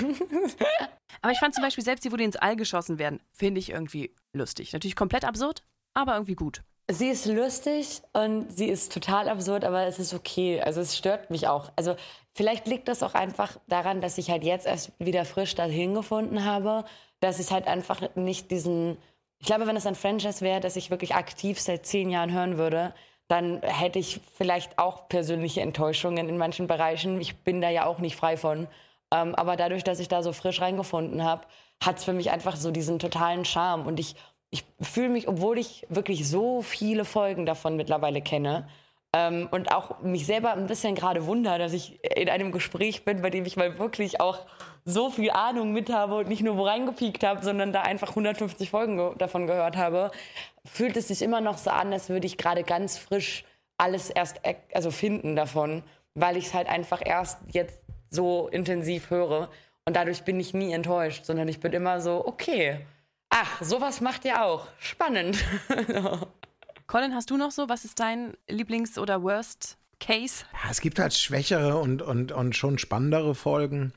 aber ich fand zum Beispiel selbst die, wo die ins All geschossen werden, finde ich irgendwie lustig. Natürlich komplett absurd, aber irgendwie gut. Sie ist lustig und sie ist total absurd, aber es ist okay. Also es stört mich auch. Also vielleicht liegt das auch einfach daran, dass ich halt jetzt erst wieder frisch dahin gefunden habe, dass ich halt einfach nicht diesen ich glaube, wenn es ein Franchise wäre, das ich wirklich aktiv seit zehn Jahren hören würde, dann hätte ich vielleicht auch persönliche Enttäuschungen in manchen Bereichen. Ich bin da ja auch nicht frei von. Ähm, aber dadurch, dass ich da so frisch reingefunden habe, hat es für mich einfach so diesen totalen Charme. Und ich, ich fühle mich, obwohl ich wirklich so viele Folgen davon mittlerweile kenne, ähm, und auch mich selber ein bisschen gerade wundere, dass ich in einem Gespräch bin, bei dem ich mal wirklich auch so viel Ahnung mit habe und nicht nur wo reingepiekt habe, sondern da einfach 150 Folgen ge davon gehört habe, fühlt es sich immer noch so an, als würde ich gerade ganz frisch alles erst e-, also finden davon, weil ich es halt einfach erst jetzt so intensiv höre. Und dadurch bin ich nie enttäuscht, sondern ich bin immer so, okay, ach, sowas macht ihr auch. Spannend. Colin, hast du noch so? Was ist dein Lieblings- oder Worst Case? Ja, es gibt halt schwächere und, und, und schon spannendere Folgen.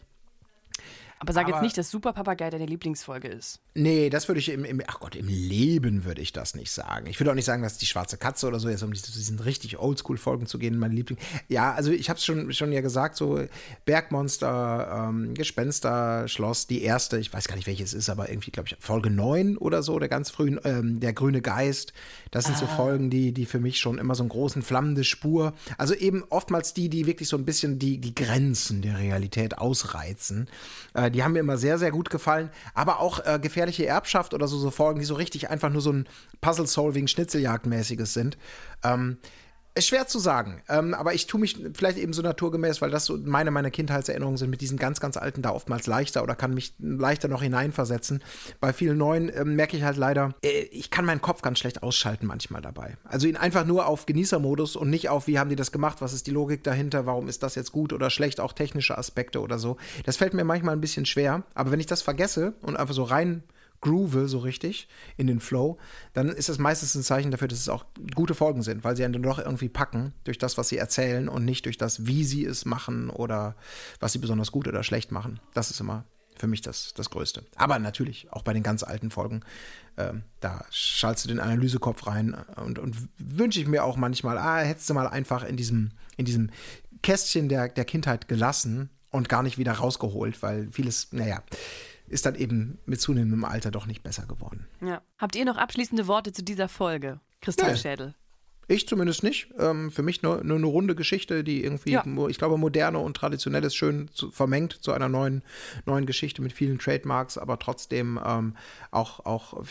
Aber sag aber, jetzt nicht, dass Super Papagei deine Lieblingsfolge ist. Nee, das würde ich im, im, ach Gott, im Leben würde ich das nicht sagen. Ich würde auch nicht sagen, dass die schwarze Katze oder so, jetzt um diesen richtig Oldschool-Folgen zu gehen, meine Liebling. Ja, also ich habe es schon, schon ja gesagt, so Bergmonster, ähm, Gespenster, Schloss, die erste, ich weiß gar nicht, welches ist, aber irgendwie, glaube ich, Folge 9 oder so, der ganz frühen, ähm, der grüne Geist. Das sind ah. so Folgen, die, die für mich schon immer so einen großen flammende Spur, also eben oftmals die, die wirklich so ein bisschen die, die Grenzen der Realität ausreizen. Äh, die haben mir immer sehr, sehr gut gefallen. Aber auch äh, gefährliche Erbschaft oder so, so Folgen, die so richtig einfach nur so ein Puzzle-Solving, Schnitzeljagd-mäßiges sind. Ähm, schwer zu sagen, ähm, aber ich tue mich vielleicht eben so naturgemäß, weil das so meine, meine Kindheitserinnerungen sind mit diesen ganz, ganz alten da oftmals leichter oder kann mich leichter noch hineinversetzen. Bei vielen neuen ähm, merke ich halt leider, äh, ich kann meinen Kopf ganz schlecht ausschalten manchmal dabei. Also ihn einfach nur auf Genießermodus und nicht auf, wie haben die das gemacht, was ist die Logik dahinter, warum ist das jetzt gut oder schlecht, auch technische Aspekte oder so. Das fällt mir manchmal ein bisschen schwer, aber wenn ich das vergesse und einfach so rein groove so richtig in den Flow, dann ist das meistens ein Zeichen dafür, dass es auch gute Folgen sind, weil sie einen dann doch irgendwie packen durch das, was sie erzählen und nicht durch das, wie sie es machen oder was sie besonders gut oder schlecht machen. Das ist immer für mich das, das Größte. Aber natürlich, auch bei den ganz alten Folgen, äh, da schaltest du den Analysekopf rein und, und wünsche ich mir auch manchmal, ah, hättest du mal einfach in diesem, in diesem Kästchen der, der Kindheit gelassen und gar nicht wieder rausgeholt, weil vieles, naja, ist dann eben mit zunehmendem Alter doch nicht besser geworden. Ja. Habt ihr noch abschließende Worte zu dieser Folge? Kristallschädel. Ich zumindest nicht. Ähm, für mich nur, nur, eine runde Geschichte, die irgendwie, ja. ich glaube, moderne und traditionelles schön zu, vermengt zu einer neuen, neuen Geschichte mit vielen Trademarks, aber trotzdem ähm, auch, auch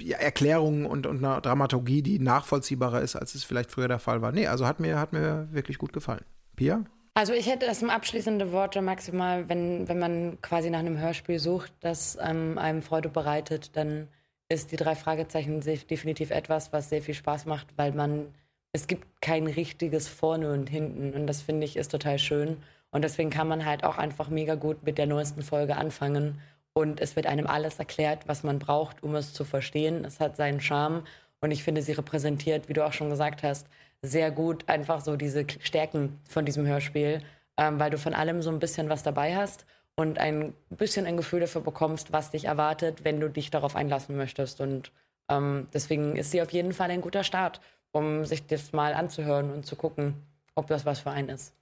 ja, Erklärungen und, und einer Dramaturgie, die nachvollziehbarer ist, als es vielleicht früher der Fall war. Nee, also hat mir, hat mir wirklich gut gefallen. Pia? Also ich hätte das abschließende Worte maximal, wenn, wenn man quasi nach einem Hörspiel sucht, das ähm, einem Freude bereitet, dann ist die drei Fragezeichen definitiv etwas, was sehr viel Spaß macht, weil man, es gibt kein richtiges Vorne und Hinten und das finde ich ist total schön. Und deswegen kann man halt auch einfach mega gut mit der neuesten Folge anfangen und es wird einem alles erklärt, was man braucht, um es zu verstehen. Es hat seinen Charme und ich finde, sie repräsentiert, wie du auch schon gesagt hast, sehr gut einfach so diese Stärken von diesem Hörspiel, ähm, weil du von allem so ein bisschen was dabei hast und ein bisschen ein Gefühl dafür bekommst, was dich erwartet, wenn du dich darauf einlassen möchtest. Und ähm, deswegen ist sie auf jeden Fall ein guter Start, um sich das mal anzuhören und zu gucken, ob das was für einen ist.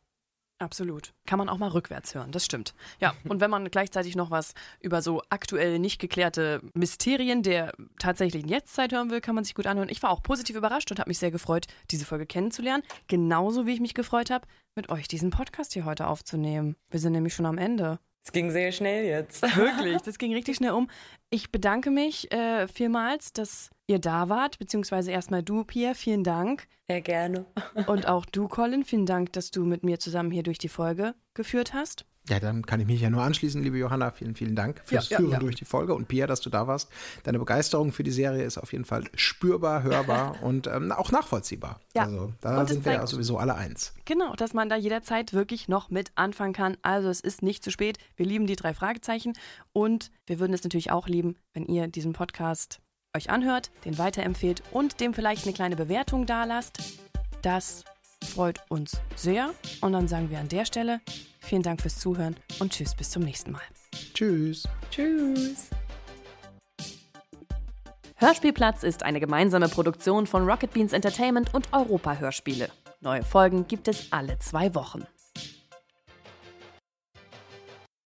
Absolut. Kann man auch mal rückwärts hören, das stimmt. Ja, und wenn man gleichzeitig noch was über so aktuell nicht geklärte Mysterien der tatsächlichen Jetztzeit hören will, kann man sich gut anhören. Ich war auch positiv überrascht und habe mich sehr gefreut, diese Folge kennenzulernen. Genauso wie ich mich gefreut habe, mit euch diesen Podcast hier heute aufzunehmen. Wir sind nämlich schon am Ende. Es ging sehr schnell jetzt. Wirklich, das ging richtig schnell um. Ich bedanke mich äh, vielmals, dass ihr da wart, beziehungsweise erstmal du, Pia, vielen Dank. Sehr gerne. Und auch du, Colin, vielen Dank, dass du mit mir zusammen hier durch die Folge geführt hast. Ja, dann kann ich mich ja nur anschließen, liebe Johanna. Vielen, vielen Dank fürs ja, Führen ja. durch die Folge und Pia, dass du da warst. Deine Begeisterung für die Serie ist auf jeden Fall spürbar, hörbar und ähm, auch nachvollziehbar. Ja. Also da sind wir ja sowieso alle eins. Genau, dass man da jederzeit wirklich noch mit anfangen kann. Also es ist nicht zu spät. Wir lieben die drei Fragezeichen und wir würden es natürlich auch lieben, wenn ihr diesen Podcast euch anhört, den weiterempfehlt und dem vielleicht eine kleine Bewertung dalasst. Das freut uns sehr. Und dann sagen wir an der Stelle vielen Dank fürs Zuhören und tschüss, bis zum nächsten Mal. Tschüss. Tschüss. Hörspielplatz ist eine gemeinsame Produktion von Rocket Beans Entertainment und Europa Hörspiele. Neue Folgen gibt es alle zwei Wochen.